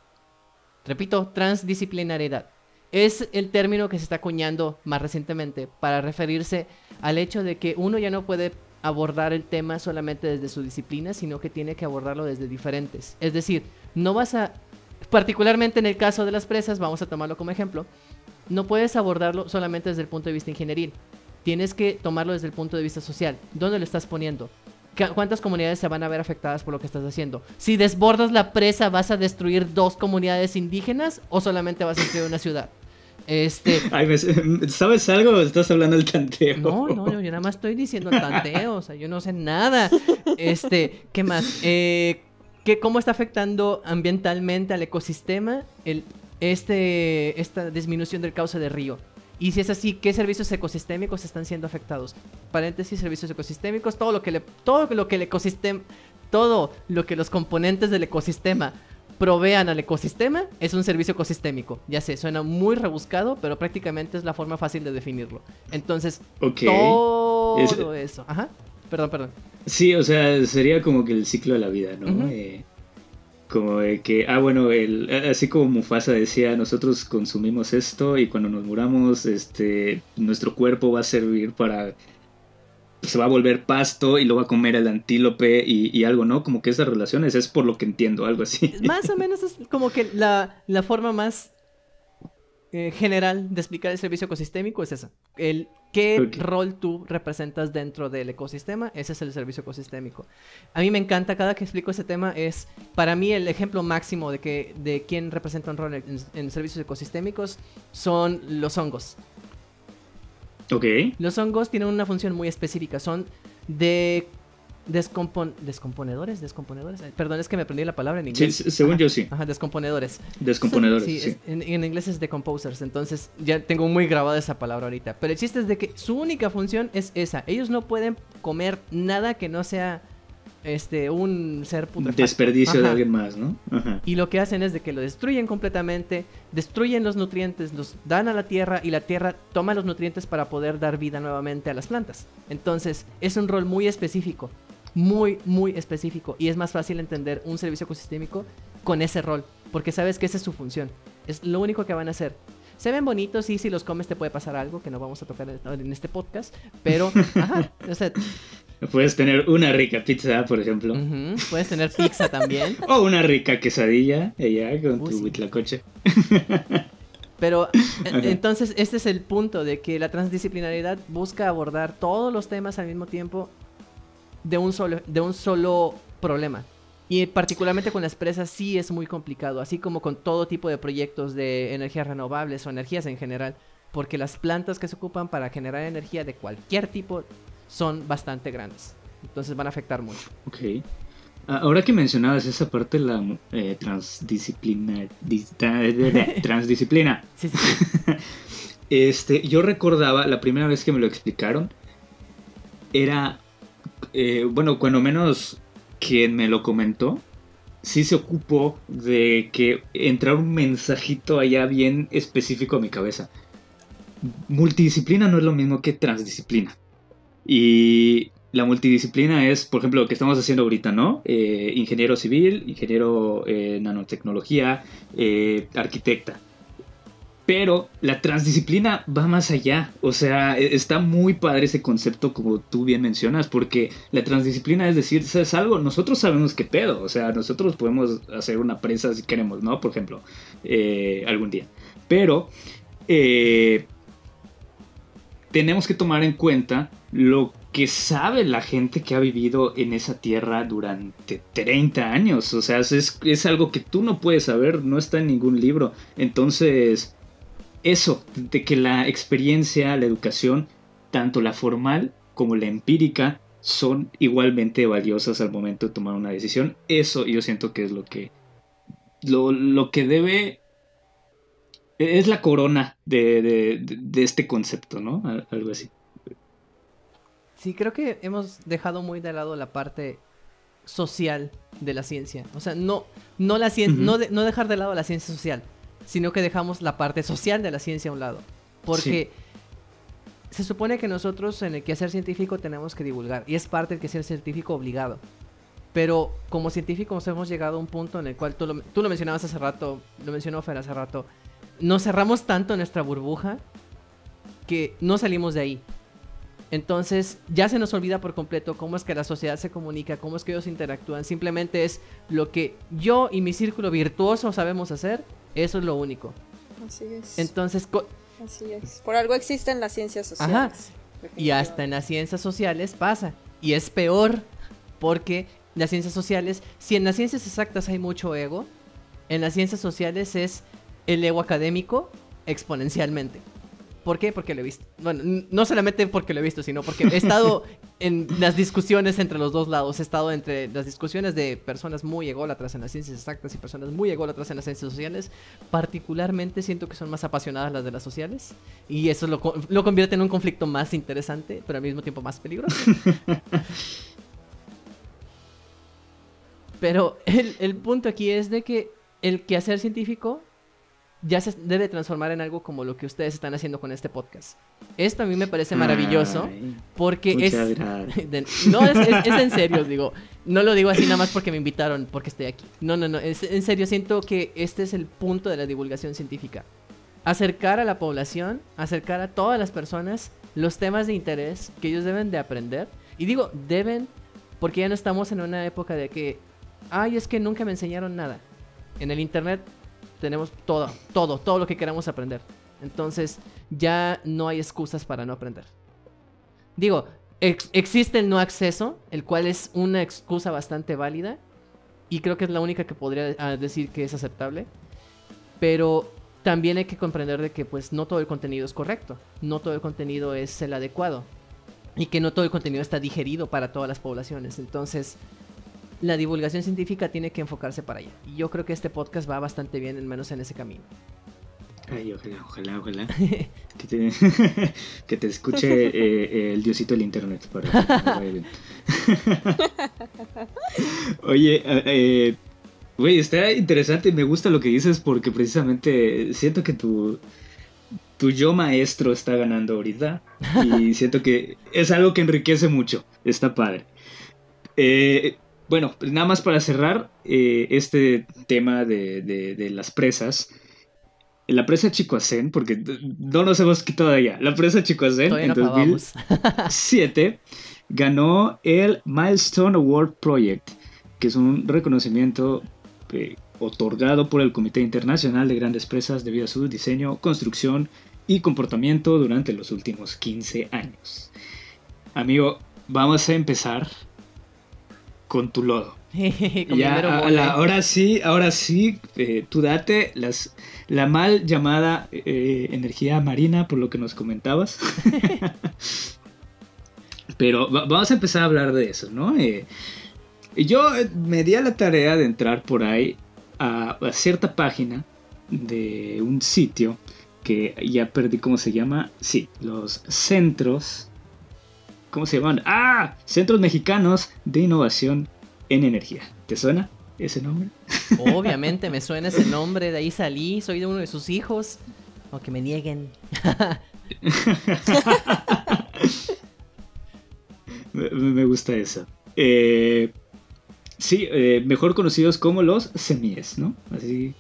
Repito, transdisciplinaridad. Es el término que se está acuñando más recientemente para referirse al hecho de que uno ya no puede abordar el tema solamente desde su disciplina, sino que tiene que abordarlo desde diferentes. Es decir, no vas a, particularmente en el caso de las presas, vamos a tomarlo como ejemplo, no puedes abordarlo solamente desde el punto de vista ingenieril. Tienes que tomarlo desde el punto de vista social. ¿Dónde lo estás poniendo? ¿Cu- ¿Cuántas comunidades se van a ver afectadas por lo que estás haciendo? Si desbordas la presa, ¿vas a destruir dos comunidades indígenas o solamente vas a destruir una ciudad? Este, <laughs> Ay, me- ¿sabes algo? Estás hablando del tanteo. no, no, yo, yo nada más estoy diciendo tanteo, o sea, yo no sé nada. Este, ¿qué más? Eh, ¿qué, ¿Cómo está afectando ambientalmente al ecosistema el, este, esta disminución del cauce de río? Y si es así, ¿qué servicios ecosistémicos están siendo afectados? Paréntesis, servicios ecosistémicos, todo lo que le, todo lo que el ecosistema, todo lo que los componentes del ecosistema provean al ecosistema es un servicio ecosistémico. Ya sé, suena muy rebuscado, pero prácticamente es la forma fácil de definirlo. Entonces, todo eso. Ajá. Perdón, perdón. Sí, o sea, sería como que el ciclo de la vida, ¿no? Eh, como de que, ah, bueno, el, así como Mufasa decía, nosotros consumimos esto y cuando nos muramos, este, nuestro cuerpo va a servir para, se va a volver pasto y lo va a comer el antílope y, y algo, ¿no? Como que esas relaciones es por lo que entiendo, algo así. Más o menos es como que la, la forma más eh, general de explicar el servicio ecosistémico es esa. El qué rol tú representas dentro del ecosistema, ese es el servicio ecosistémico. A mí me encanta, cada que explico ese tema es, para mí el ejemplo máximo de que de quién representa un rol en, en servicios ecosistémicos son los hongos. Ok. Los hongos tienen una función muy específica, son de descompon descomponedores, descomponedores. Eh, Perdón, es que me aprendí la palabra en inglés. se- según Ajá, yo sí. Ajá, descomponedores. Descomponedores. Sí, Sí. es- en, en inglés es decomposers, entonces ya tengo muy grabada esa palabra ahorita. Pero el chiste es de que su única función es esa. Ellos no pueden comer nada que no sea este un ser putrefacto. Desperdicio de alguien más, ¿no? Ajá. Y lo que hacen es de que lo destruyen completamente, destruyen los nutrientes, los dan a la tierra y la tierra toma los nutrientes para poder dar vida nuevamente a las plantas. Entonces, es un rol muy específico, muy, muy específico. Y es más fácil entender un servicio ecosistémico con ese rol, porque sabes que esa es su función. Es lo único que van a hacer. Se ven bonitos y si los comes te puede pasar algo que no vamos a tocar en este podcast, pero, <laughs> ajá, o sea, Puedes tener una rica pizza, por ejemplo. puedes tener pizza también. <laughs> O una rica quesadilla, allá con tu sí. huitlacoche. <laughs> Pero en- entonces este es el punto de que la transdisciplinaridad busca abordar todos los temas al mismo tiempo de un solo, de un solo problema. Y particularmente con las presas sí es muy complicado, así como con todo tipo de proyectos de energías renovables o energías en general, porque las plantas que se ocupan para generar energía de cualquier tipo son bastante grandes. Entonces van a afectar mucho. Ok. Ah, Ahora que mencionabas esa parte, la eh, transdisciplina, dis- <laughs> tra- transdisciplina, sí, sí. <laughs> este, yo recordaba la primera vez que me lo explicaron, era, eh, bueno, cuando menos quien me lo comentó, sí se ocupó de que entrar un mensajito allá bien específico a mi cabeza. Multidisciplina no es lo mismo que transdisciplina. Y la multidisciplina es, por ejemplo, lo que estamos haciendo ahorita, ¿no? Eh, ingeniero civil, ingeniero eh, nanotecnología, eh, arquitecta. Pero la transdisciplina va más allá. O sea, e- está muy padre ese concepto como tú bien mencionas, porque la transdisciplina es decir, ¿sabes algo? Nosotros sabemos qué pedo. O sea, nosotros podemos hacer una presa si queremos, ¿no? Por ejemplo, eh, algún día. Pero eh, tenemos que tomar en cuenta lo que sabe la gente que ha vivido en esa tierra durante 30 años. O sea, es, es algo que tú no puedes saber, no está en ningún libro. Entonces, eso, de que la experiencia, la educación, tanto la formal como la empírica, son igualmente valiosas al momento de tomar una decisión. Eso yo siento que es lo que. Lo, lo que debe. Es la corona de, de- de- este concepto, ¿no? Al- Algo así. Sí, creo que hemos dejado muy de lado la parte social de la ciencia. O sea, no, no, la no, de- no dejar de lado la ciencia social, sino que dejamos la parte social de la ciencia a un lado. Porque se supone que nosotros en el quehacer científico tenemos que divulgar, y es parte del quehacer científico obligado. Pero como científicos hemos llegado a un punto en el cual tú lo, tú lo mencionabas hace rato, lo mencionó Fer hace rato, nos cerramos tanto en nuestra burbuja que no salimos de ahí. Entonces ya se nos olvida por completo cómo es que la sociedad se comunica, cómo es que ellos interactúan. Simplemente es lo que yo y mi círculo virtuoso sabemos hacer. Eso es lo único. Así es. Entonces, co- Así es. Por algo existen las ciencias sociales. y hasta en las ciencias sociales pasa. Y es peor porque las ciencias sociales, si en las ciencias exactas hay mucho ego, en las ciencias sociales es el ego académico exponencialmente. ¿Por qué? Porque lo he visto. Bueno, no solamente porque lo he visto, sino porque he estado <laughs> en las discusiones entre los dos lados. He estado entre las discusiones de personas muy ególatras en las ciencias exactas y personas muy ególatras en las ciencias sociales. Particularmente siento que son más apasionadas las de las sociales. Y eso lo, lo convierte en un conflicto más interesante, pero al mismo tiempo más peligroso. <laughs> Pero el, el punto aquí es de que el quehacer científico ya se debe transformar en algo como lo que ustedes están haciendo con este podcast. Esto a mí me parece maravilloso Ay, porque es... de- no, es, es- es en serio, digo. No lo digo así nada más porque me invitaron, porque estoy aquí. No, no, no. Es, en serio, siento que este es el punto de la divulgación científica. Acercar a la población, acercar a todas las personas los temas de interés que ellos deben de aprender. Y digo, deben, porque ya no estamos en una época de que, ay, es que nunca me enseñaron nada. En el internet tenemos todo, todo, todo lo que queramos aprender. Entonces, ya no hay excusas para no aprender. Digo, ex- existe el no acceso, el cual es una excusa bastante válida. Y creo que es la única que podría ah, decir que es aceptable. Pero también hay que comprender de que pues no todo el contenido es correcto. No todo el contenido es el adecuado. Y que no todo el contenido está digerido para todas las poblaciones. Entonces, la divulgación científica tiene que enfocarse para allá. Y yo creo que este podcast va bastante bien, al menos en ese camino. Ay, ojalá, ojalá, ojalá. <laughs> Que te, <laughs> que te escuche eh, eh, el diosito del internet. Para. <laughs> Oye, eh, eh, güey, está interesante y me gusta lo que dices porque precisamente siento que tu, tu yo maestro está ganando ahorita y siento que es algo que enriquece mucho. Está padre. Eh, bueno, nada más para cerrar eh, este tema de, de- de las presas. La presa Chicoacén, porque no nos hemos quitado de allá. La presa Chicoacén en no acabamos. 2007 ganó el Milestone Award Project, que es un reconocimiento eh, otorgado por el Comité Internacional de Grandes Presas debido a su diseño, construcción y comportamiento durante los últimos 15 años. Amigo, vamos a empezar con tu lodo. <laughs> Con Ya, ahora sí, ahora sí, eh, tú date las, la mal llamada eh, energía marina, por lo que nos comentabas. <laughs> Pero va- vamos a empezar a hablar de eso, ¿no? Eh, yo eh, me di a la tarea de entrar por ahí a, a cierta página de un sitio que ya perdí cómo se llama. Sí, los centros. ¿Cómo se llaman? ¡Ah! Centros Mexicanos de Innovación en Energía. ¿Te suena ese nombre? Obviamente me suena ese <laughs> nombre, de ahí salí, soy de uno de sus hijos. Aunque me nieguen. <laughs> Me, me gusta eso. Eh, sí, eh, mejor conocidos como los semies, ¿no? Así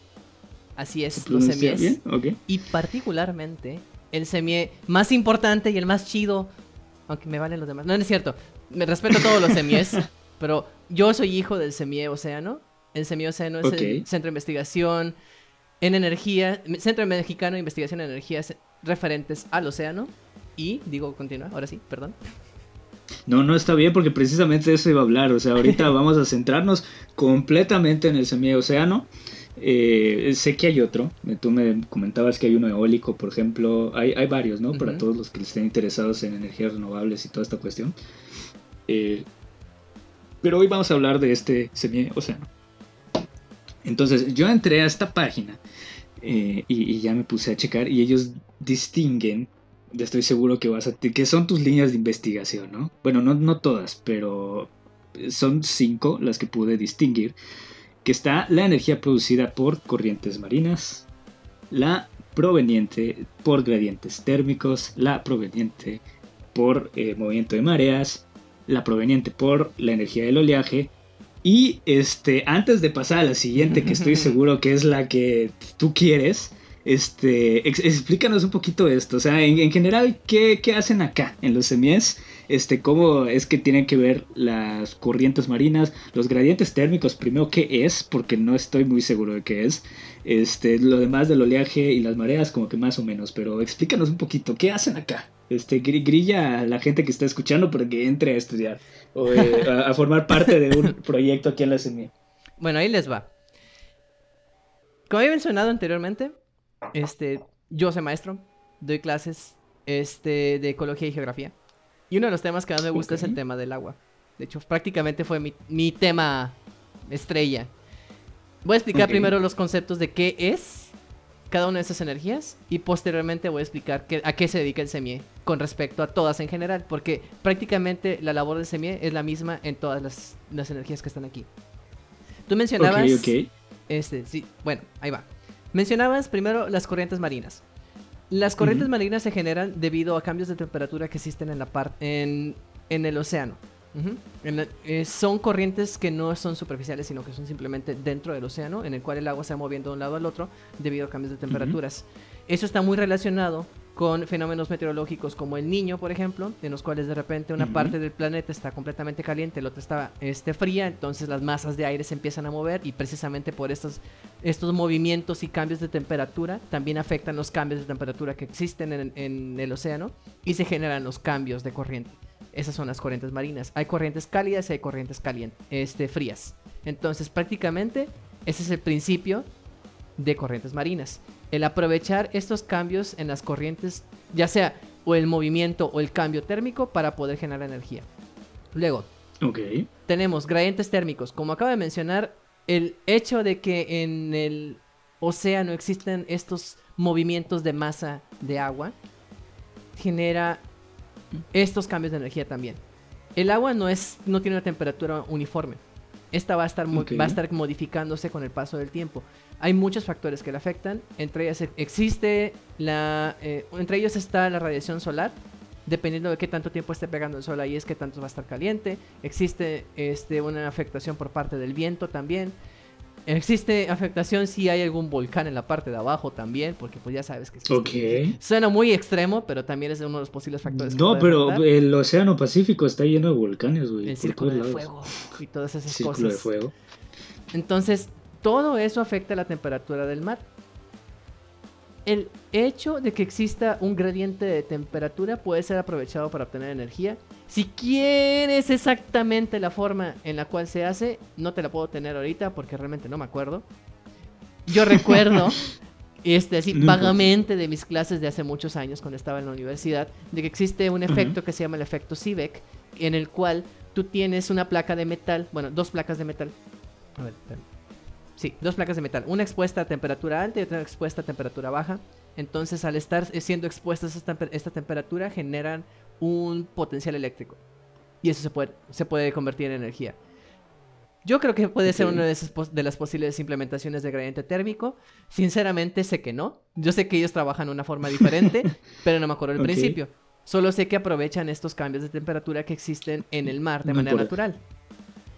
Así es, los semies. bien. Y particularmente el semie más importante y el más chido. Aunque me valen los demás. No, no es cierto. Me respeto a todos los semies. <laughs> pero yo soy hijo del semie océano. El semie océano es el centro de investigación en energía. Centro Mexicano de Investigación en Energías referentes al océano. Y, digo, continúa, ahora sí, perdón. No, no está bien porque precisamente de eso iba a hablar. O sea, ahorita <laughs> vamos a centrarnos completamente en el semieocéano. Eh, sé que hay otro. Tú me comentabas que hay uno eólico, por ejemplo. Hay, hay varios, ¿no? Para Ujú. todos los que estén interesados en energías renovables y toda esta cuestión. Eh, pero hoy vamos a hablar de este semieocéano. Entonces, yo entré a esta página eh, y, y ya me puse a checar y ellos distinguen estoy seguro que vas a que son tus líneas de investigación, ¿no? Bueno, no, no todas, pero son cinco las que pude distinguir. Que está la energía producida por corrientes marinas, la proveniente por gradientes térmicos, la proveniente por eh, movimiento de mareas, la proveniente por la energía del oleaje. Y este, antes de pasar a la siguiente, que estoy <laughs> seguro que es la que tú quieres, este, ex- explícanos un poquito esto, o sea, en, en general, ¿qué, qué hacen acá en los semies? Este, ¿Cómo es que tienen que ver las corrientes marinas, los gradientes térmicos? Primero, ¿qué es? Porque no estoy muy seguro de qué es. Este, lo demás del oleaje y las mareas, como que más o menos, pero explícanos un poquito, ¿qué hacen acá? Este, gri- grilla a la gente que está escuchando para que entre a estudiar o eh, a, a formar parte de un <laughs> proyecto aquí en la semilla. Bueno, ahí les va. Como había mencionado anteriormente, este, yo soy maestro, doy clases este, de ecología y geografía. Y uno de los temas que más me gusta es el tema del agua. De hecho, prácticamente fue mi, mi tema estrella. Voy a explicar primero los conceptos de qué es cada una de esas energías y posteriormente voy a explicar qué- a qué se dedica el semie con respecto a todas en general, porque prácticamente la labor del semie es la misma en todas las, las energías que están aquí. Tú mencionabas... Ok, ok. Este, sí, bueno, ahí va. Mencionabas primero las corrientes marinas. Las corrientes marinas se generan debido a cambios de temperatura que existen en la en, en el océano. Ujú. En la- eh, son corrientes que no son superficiales, sino que son simplemente dentro del océano, en el cual el agua se va moviendo de un lado al otro debido a cambios de temperaturas. Eso está muy relacionado con fenómenos meteorológicos como el niño, por ejemplo, en los cuales de repente una parte del planeta está completamente caliente, la otra está este, fría, entonces las masas de aire se empiezan a mover y precisamente por estos, estos movimientos y cambios de temperatura también afectan los cambios de temperatura que existen en, en el océano y se generan los cambios de corriente. Esas son las corrientes marinas. Hay corrientes cálidas y hay corrientes calientes, este, frías. Entonces prácticamente ese es el principio de corrientes marinas. El aprovechar estos cambios en las corrientes, ya sea o el movimiento o el cambio térmico para poder generar energía. Luego, tenemos gradientes térmicos. Como acabo de mencionar, el hecho de que en el océano existen estos movimientos de masa de agua genera estos cambios de energía también. El agua no es no tiene una temperatura uniforme. Esta va a estar va a estar modificándose con el paso del tiempo. Hay muchos factores que la afectan. Entre ellas existe la eh, entre ellos está la radiación solar. Dependiendo de qué tanto tiempo esté pegando el sol ahí es que tanto va a estar caliente. Existe este, una afectación por parte del viento también. Existe afectación si hay algún volcán en la parte de abajo también, porque pues ya sabes que existe. Suena muy extremo, pero también es uno de los posibles factores. No, pero el Océano Pacífico está lleno de volcanes, güey. el círculo de fuego y todas esas Círculo de cosas. fuego. Entonces, todo eso afecta la temperatura del mar. El hecho de que exista un gradiente de temperatura puede ser aprovechado para obtener energía. Si quieres exactamente la forma en la cual se hace, no te la puedo tener ahorita porque realmente no me acuerdo. Yo recuerdo, <laughs> este, así vagamente de mis clases de hace muchos años cuando estaba en la universidad, de que existe un efecto que se llama el efecto Seebeck, en el cual tú tienes una placa de metal, bueno, dos placas de metal. A ver, espera. Sí, dos placas de metal. Una expuesta a temperatura alta y otra expuesta a temperatura baja. Entonces, al estar siendo expuestas a esta, temper- esta temperatura, generan un potencial eléctrico. Y eso se puede, se puede convertir en energía. Yo creo que puede ser una de, esas de las posibles implementaciones de gradiente térmico. Sinceramente, sé que no. Yo sé que ellos trabajan de una forma diferente, <laughs> pero no me acuerdo el principio. Solo sé que aprovechan estos cambios de temperatura que existen en el mar de No manera natural.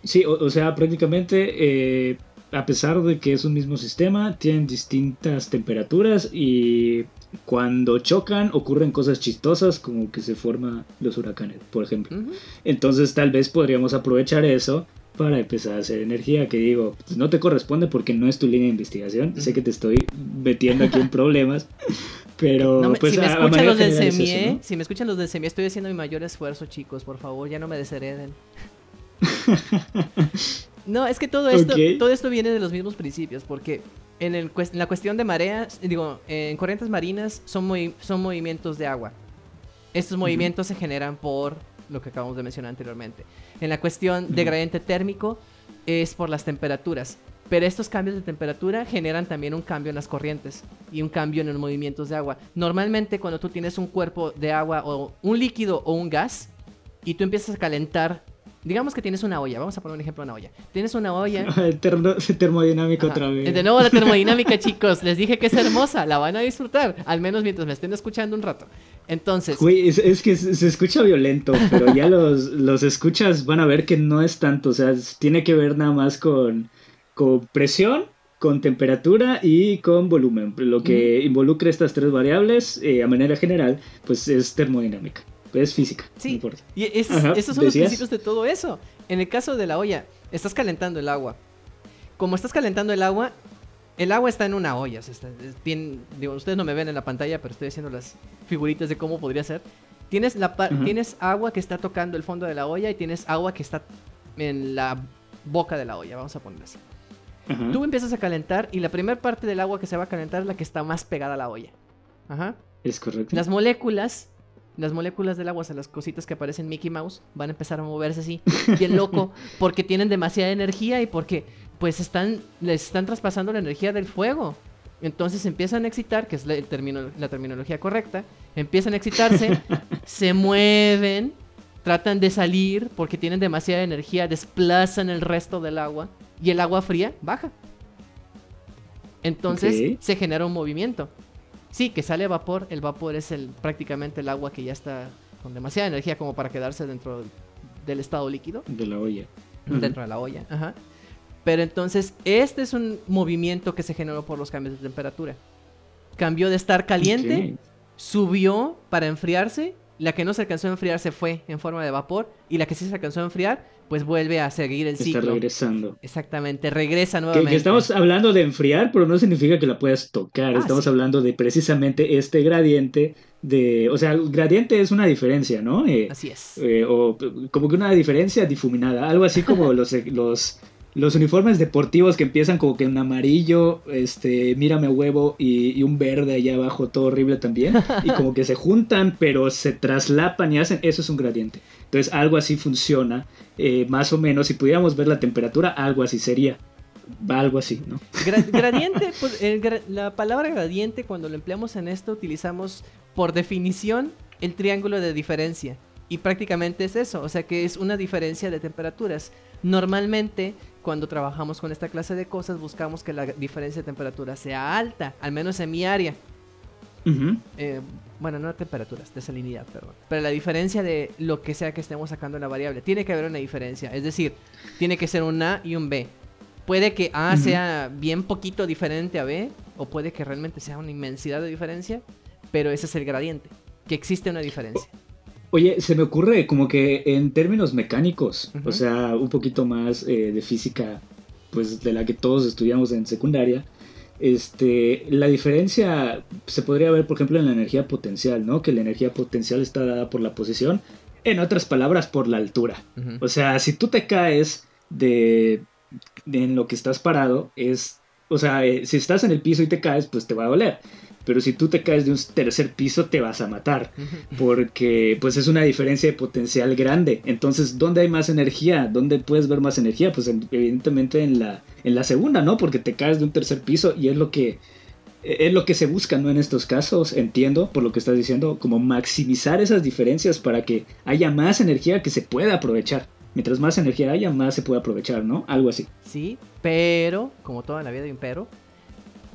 Sí, o, o sea, prácticamente, eh, a pesar de que es un mismo sistema, tienen distintas temperaturas y cuando chocan ocurren cosas chistosas como que se forman los huracanes, por ejemplo. Entonces tal vez podríamos aprovechar eso para empezar a hacer energía, que digo, pues, no te corresponde porque no es tu línea de investigación. Sé que te estoy metiendo aquí en <laughs> problemas, pero No me- pues si me a escuchan los eso, ¿no? si me escuchan los CEMIE, estoy haciendo mi mayor esfuerzo, chicos, por favor, ya no me deshereden. <laughs> no, es que todo esto, todo esto viene de los mismos principios, porque en, el cues- en la cuestión de mareas, digo, en corrientes marinas son, son movimientos de agua. Estos movimientos se generan por lo que acabamos de mencionar anteriormente. En la cuestión de gradiente térmico es por las temperaturas. Pero estos cambios de temperatura generan también un cambio en las corrientes y un cambio en los movimientos de agua. Normalmente cuando tú tienes un cuerpo de agua o un líquido o un gas y tú empiezas a calentar, digamos que tienes una olla, vamos a poner un ejemplo de una olla. Tienes una olla... <laughs> Termo- termodinámica Ajá. otra vez. De nuevo la termodinámica, chicos. Les dije que es hermosa, la van a disfrutar, al menos mientras me estén escuchando un rato. Entonces, Güey, es, es que se, escucha violento, pero ya los, los escuchas van a ver que no es tanto, o sea, tiene que ver nada más con, con presión, con temperatura y con volumen. Lo que involucra estas tres variables, eh, a manera general, pues es termodinámica, es física, Sí. no importa. Y es- Ajá, esos son los principios de todo eso. En el caso de la olla, estás calentando el agua. Como estás calentando el agua, el agua está en una olla. o sea, está- es bien- digo, ustedes no me ven en la pantalla, pero estoy haciendo las figuritas de cómo podría ser. Tienes, la tienes agua que está tocando el fondo de la olla y tienes agua que está en la boca de la olla, vamos a ponerlo así. Tú empiezas a calentar y la primera parte del agua que se va a calentar es la que está más pegada a la olla. Ajá. Es correcto. Las moléculas, las moléculas del agua, o sea, las cositas que aparecen Mickey Mouse, van a empezar a moverse así, bien loco, <laughs> porque tienen demasiada energía y porque, pues, están, les están traspasando la energía del fuego. Entonces empiezan a excitar, que es la, la terminología correcta, empiezan a excitarse, <laughs> se mueven, tratan de salir porque tienen demasiada energía, desplazan el resto del agua y el agua fría baja. Entonces se genera un movimiento. Sí, que sale vapor, el vapor es el prácticamente el agua que ya está con demasiada energía como para quedarse dentro del estado líquido, De la olla. Dentro de la olla. Ajá. Pero entonces, este es un movimiento que se generó por los cambios de temperatura. Cambió de estar caliente subió para enfriarse, la que no se alcanzó a enfriar se fue en forma de vapor y la que sí se alcanzó a enfriar, pues vuelve a seguir el Está ciclo. regresando. Exactamente, regresa nuevamente. que estamos hablando de enfriar, pero no significa que la puedas tocar. Ah, estamos sí. hablando de precisamente este gradiente de... O sea, el gradiente es una diferencia, ¿no? Eh, Así es. eh, o como que una diferencia difuminada. Algo así como <laughs> los, los, los uniformes deportivos que empiezan como que en amarillo, este, mírame huevo y, un verde allá abajo, todo horrible también. Y como que se juntan, pero se traslapan y hacen... Eso es un gradiente. Entonces algo así funciona, eh, más o menos. Si pudiéramos ver la temperatura, algo así sería. Algo así, ¿no? Gra- gradiente, pues, la palabra gradiente cuando lo empleamos en esto utilizamos por definición el triángulo de diferencia. Y prácticamente es eso, o sea que es una diferencia de temperaturas. Normalmente cuando trabajamos con esta clase de cosas buscamos que la diferencia de temperatura sea alta, al menos en mi área. Ujú. Eh, bueno, no temperaturas, de salinidad, perdón. Pero la diferencia de lo que sea que estemos sacando en la variable, tiene que haber una diferencia. Es decir, tiene que ser un A y un B. Puede que A Ujú. sea bien poquito diferente a B, o puede que realmente sea una inmensidad de diferencia, pero ese es el gradiente, que existe una diferencia. Oye, se me ocurre como que en términos mecánicos, o sea, un poquito más eh, de física, pues de la que todos estudiamos en secundaria, este, la diferencia se podría ver, por ejemplo, en la energía potencial, ¿no? Que la energía potencial está dada por la posición, en otras palabras, por la altura. O sea, si tú te caes de, de en lo que estás parado, es, o sea, eh, si estás en el piso y te caes, pues te va a doler. Pero si tú te caes de un tercer piso, te vas a matar porque pues es una diferencia de potencial grande. Entonces, ¿dónde hay más energía? ¿Dónde puedes ver más energía? Pues en- evidentemente en la, en la segunda, ¿no? Porque te caes de un tercer piso y es lo que es lo que se busca, ¿no? En estos casos, entiendo por lo que estás diciendo, como maximizar esas diferencias para que haya más energía que se pueda aprovechar. Mientras más energía haya, más se puede aprovechar, ¿no? Algo así. Sí, pero, como toda la vida hay un pero,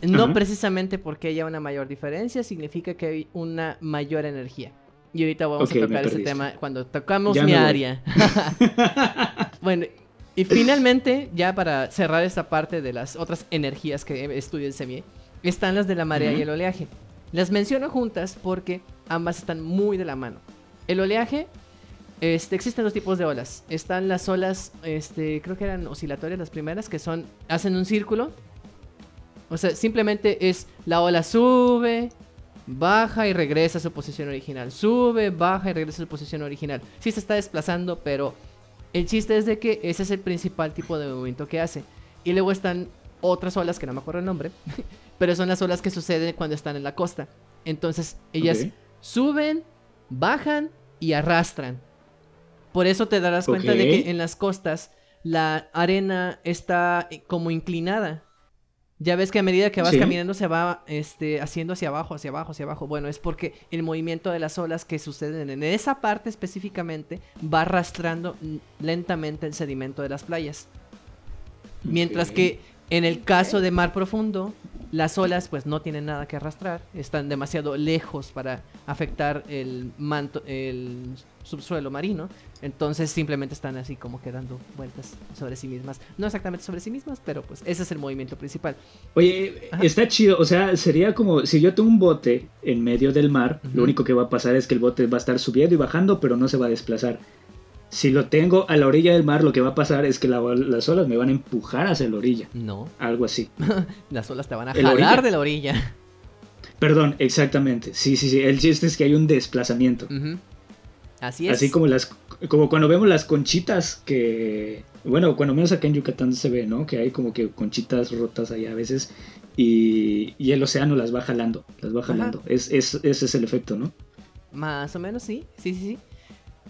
no Ajá. precisamente porque haya una mayor diferencia significa que hay una mayor energía. Y ahorita vamos Ok, a tocar ese tema cuando tocamos Ya mi área. <laughs> bueno, y finalmente, ya para cerrar esta parte de las otras energías que estudia el SEMIE, están las de la marea Ujú. y el oleaje. Las menciono juntas porque ambas están muy de la mano. El oleaje, este, existen dos tipos de olas. Están las olas, este, creo que eran oscilatorias las primeras, que son, hacen un círculo. O sea, simplemente es la ola sube, baja y regresa a su posición original. Sube, baja y regresa a su posición original. Sí se está desplazando, pero el chiste es de que ese es el principal tipo de movimiento que hace. Y luego están otras olas que no me acuerdo el nombre, <laughs> pero son las olas que suceden cuando están en la costa. Entonces, ellas suben, bajan y arrastran. Por eso te darás cuenta de que en las costas la arena está como inclinada. Ya ves que a medida que vas Sí. caminando se va este, haciendo hacia abajo, hacia abajo, hacia abajo. Bueno, es porque el movimiento de las olas que suceden en esa parte específicamente va arrastrando lentamente el sedimento de las playas. Mientras que en el caso de mar profundo, las olas pues no tienen nada que arrastrar, están demasiado lejos para afectar el manto, el subsuelo marino, entonces simplemente están así como que dando vueltas sobre sí mismas. No exactamente sobre sí mismas, pero pues ese es el movimiento principal. Oye, Ajá. está chido, o sea, sería como si yo tengo un bote en medio del mar, lo único que va a pasar es que el bote va a estar subiendo y bajando, pero no se va a desplazar. Si lo tengo a la orilla del mar, lo que va a pasar es que la- las olas me van a empujar hacia la orilla, No, algo así. <laughs> las olas te van a ¿En la jalar orilla? de la orilla. Perdón, exactamente. Sí, sí, sí. El chiste es que hay un desplazamiento. Así es. Así como las como cuando vemos las conchitas que bueno, cuando menos acá en Yucatán se ve, ¿no? Que hay como que conchitas rotas ahí a veces y, y el océano las va jalando, las va jalando. Es, es, ese es el efecto, ¿no? Más o menos sí, sí, sí, sí.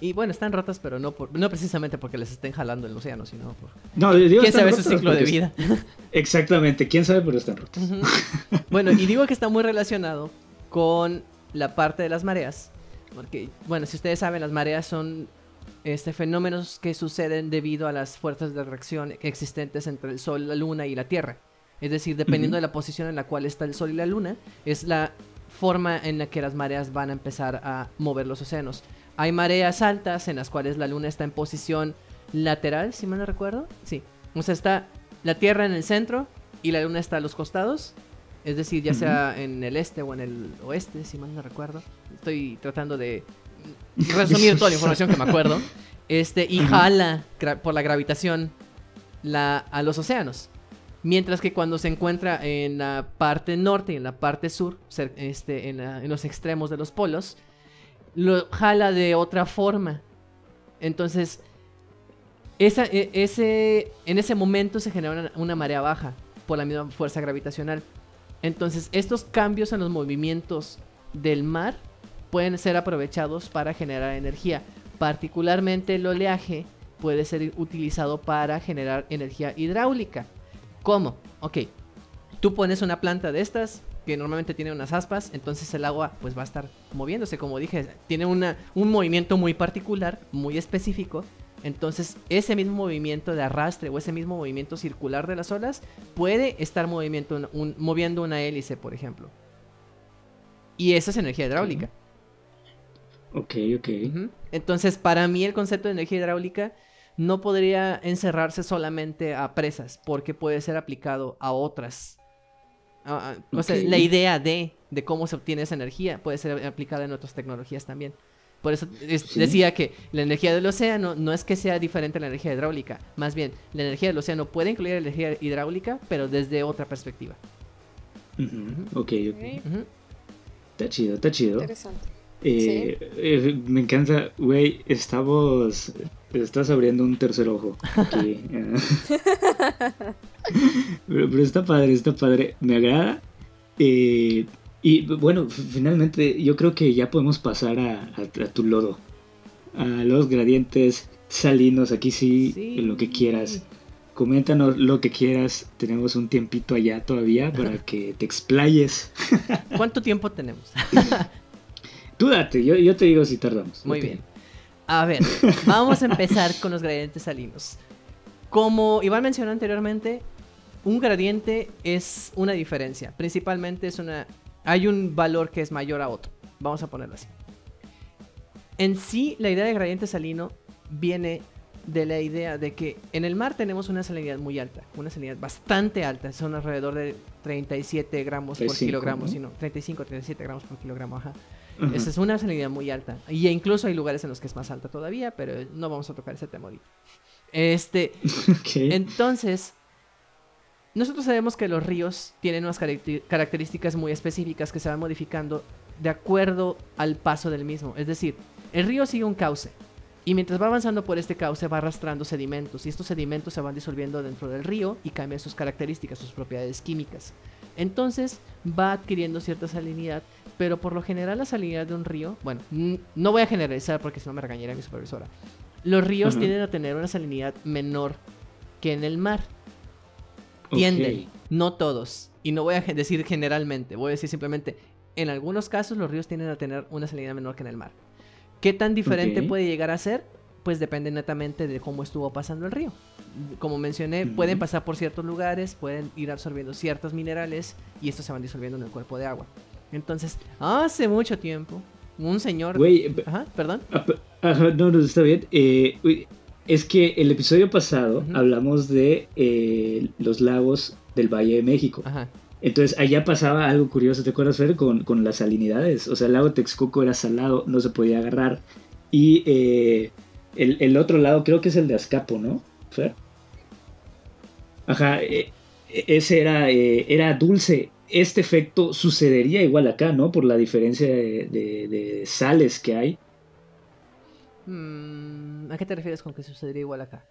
Y bueno, están rotas, pero no por, no precisamente porque les estén jalando el océano, sino por... No, digo, ¿Quién sabe su ciclo de vida? <laughs> Exactamente, quién sabe, pero están rotas. Bueno, y digo que está muy relacionado con la parte de las mareas. Porque, bueno, si ustedes saben, las mareas son este, fenómenos que suceden debido a las fuerzas de reacción existentes entre el Sol, la Luna y la Tierra. Es decir, dependiendo de la posición en la cual está el Sol y la Luna, es la forma en la que las mareas van a empezar a mover los océanos. Hay mareas altas en las cuales la Luna está en posición lateral, si mal no recuerdo. Sí. O sea, está la Tierra en el centro y la Luna está a los costados. Es decir, ya sea en el este o en el oeste, si mal no recuerdo. Estoy tratando de <laughs> resumir toda la información que me acuerdo. Este, y jala por la gravitación la, a los océanos. Mientras que cuando se encuentra en la parte norte y en la parte sur, este, en, los extremos de los polos, lo jala de otra forma. Entonces, esa, e, ese, en ese momento se genera una, marea baja por la misma fuerza gravitacional. Entonces, estos cambios en los movimientos del mar pueden ser aprovechados para generar energía. Particularmente el oleaje puede ser utilizado para generar energía hidráulica. ¿Cómo? Ok, tú pones una planta de estas que normalmente tiene unas aspas, entonces el agua pues va a estar moviéndose, como dije, tiene una, un movimiento muy particular, muy específico, entonces ese mismo movimiento de arrastre o ese mismo movimiento circular de las olas puede estar movimiento moviendo una hélice, por ejemplo. Y esa es energía hidráulica. Ok, ok. Entonces, para mí el concepto de energía hidráulica no podría encerrarse solamente a presas, porque puede ser aplicado a otras. O sea, la idea de, de cómo se obtiene esa energía puede ser aplicada en otras tecnologías también. Por eso decía que la energía del océano no es que sea diferente a la energía hidráulica. Más bien, la energía del océano puede incluir la energía hidráulica, pero desde otra perspectiva. Ok, ok. Está chido, está chido. Interesante. Eh, eh, me encanta, güey, estamos... Estás abriendo un tercer ojo. Aquí. <laughs> Eh. pero, está padre, está padre. Me agrada. Y bueno, finalmente yo creo que ya podemos pasar a, tu lodo. A los gradientes salinos. Aquí sí, sí. lo que quieras. Coméntanos lo que quieras. Tenemos un tiempito allá todavía para <laughs> que te explayes. <laughs> ¿Cuánto tiempo tenemos? <laughs> Tú date, yo, te digo si tardamos. Muy bien. A ver, vamos a empezar con los gradientes salinos. Como Iván mencionó anteriormente, un gradiente es una diferencia. Principalmente es una. Hay un valor que es mayor a otro. Vamos a ponerlo así. En sí, la idea de gradiente salino viene de la idea de que en el mar tenemos una salinidad muy alta, una salinidad bastante alta, son alrededor de 37 gramos por kilogramo, sino 35, 37 gramos por kilogramo, ajá. Esa es una salinidad muy alta. Y incluso hay lugares en los que es más alta todavía, pero no vamos a tocar ese tema ahorita. Este, <laughs> entonces, nosotros sabemos que los ríos tienen unas características muy específicas que se van modificando de acuerdo al paso del mismo. Es decir, el río sigue un cauce. Y mientras va avanzando por este cauce va arrastrando sedimentos. Y estos sedimentos se van disolviendo dentro del río y cambian sus características, sus propiedades químicas. Entonces va adquiriendo cierta salinidad pero por lo general la salinidad de un río, bueno, no voy a generalizar porque si no me regañaría mi supervisora. Los ríos tienden a tener una salinidad menor que en el mar. Tienden, no todos. Y no voy a decir generalmente, voy a decir simplemente, en algunos casos los ríos tienden a tener una salinidad menor que en el mar. ¿Qué tan diferente puede llegar a ser? Pues depende netamente de cómo estuvo pasando el río. Como mencioné, pueden pasar por ciertos lugares, pueden ir absorbiendo ciertos minerales y estos se van disolviendo en el cuerpo de agua. Entonces, hace mucho tiempo, un señor. Ajá, perdón. Ah, ajá, no, no, está bien. Eh, es que el episodio pasado hablamos de eh, los lagos del Valle de México. Ajá. Entonces allá pasaba algo curioso, ¿te acuerdas, Fer? Con, con las salinidades. O sea, el lago Texcoco era salado, no se podía agarrar. Y eh, el, el, otro lado creo que es el de Azcapo, ¿no? Fer. Ajá, ese era, era dulce este efecto sucedería igual acá, ¿no? Por la diferencia de, sales que hay. Mm, ¿A qué te refieres con que sucedería igual acá?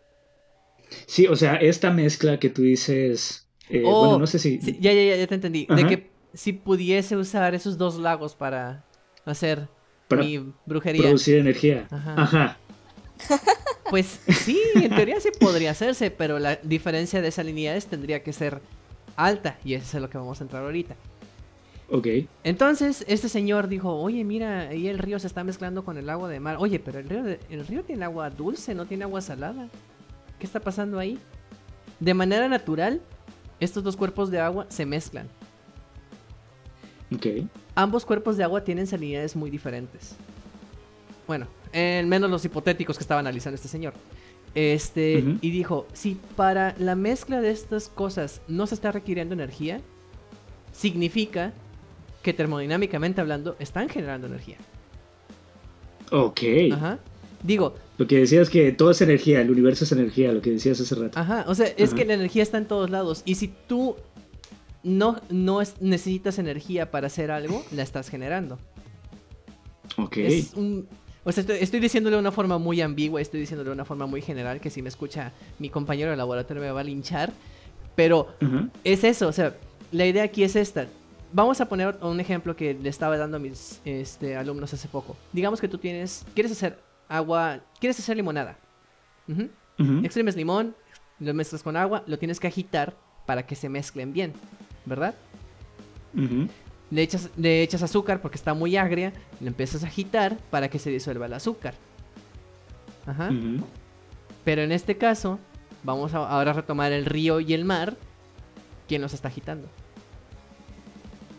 Sí, o sea, esta mezcla que tú dices. Eh, oh, bueno, no sé si. ya, ya, ya te entendí. De que si pudiese usar esos dos lagos para hacer mi brujería. Producir energía. Ajá. <laughs> <laughs> Pues sí, en teoría sí podría hacerse, pero la diferencia de salinidades tendría que ser alta. Y eso es lo que vamos a entrar ahorita. Ok. Entonces, este señor dijo, oye, mira, ahí el río se está mezclando con el agua de mar. Oye, pero el río, el río tiene agua dulce, no tiene agua salada. ¿Qué está pasando ahí? De manera natural, estos dos cuerpos de agua se mezclan. Ok. Ambos cuerpos de agua tienen salinidades muy diferentes. Bueno, en menos los hipotéticos que estaba analizando este señor. Este, y dijo, si para la mezcla de estas cosas no se está requiriendo energía, significa que termodinámicamente hablando están generando energía. Ok. Ajá. Digo, Lo que decías que todo es energía, el universo es energía, lo que decías hace rato. Ajá, o sea, es Ajá. que la energía está en todos lados. Y si tú no, no es- necesitas energía para hacer algo, la estás generando. Ok. Es un- o sea, estoy, estoy diciéndole de una forma muy ambigua, estoy diciéndole de una forma muy general, que si me escucha mi compañero de laboratorio me va a linchar. Pero es eso, o sea, la idea aquí es esta. Vamos a poner un ejemplo que le estaba dando a mis este, alumnos hace poco. Digamos que tú tienes, quieres hacer agua, quieres hacer limonada. Ujú. Exprimes limón, lo mezclas con agua, lo tienes que agitar para que se mezclen bien, ¿verdad? Le echas, le echas azúcar porque está muy agria, lo empiezas a agitar para que se disuelva el azúcar. Ajá. Pero en este caso, vamos a ahora a retomar el río y el mar. ¿Quién los está agitando?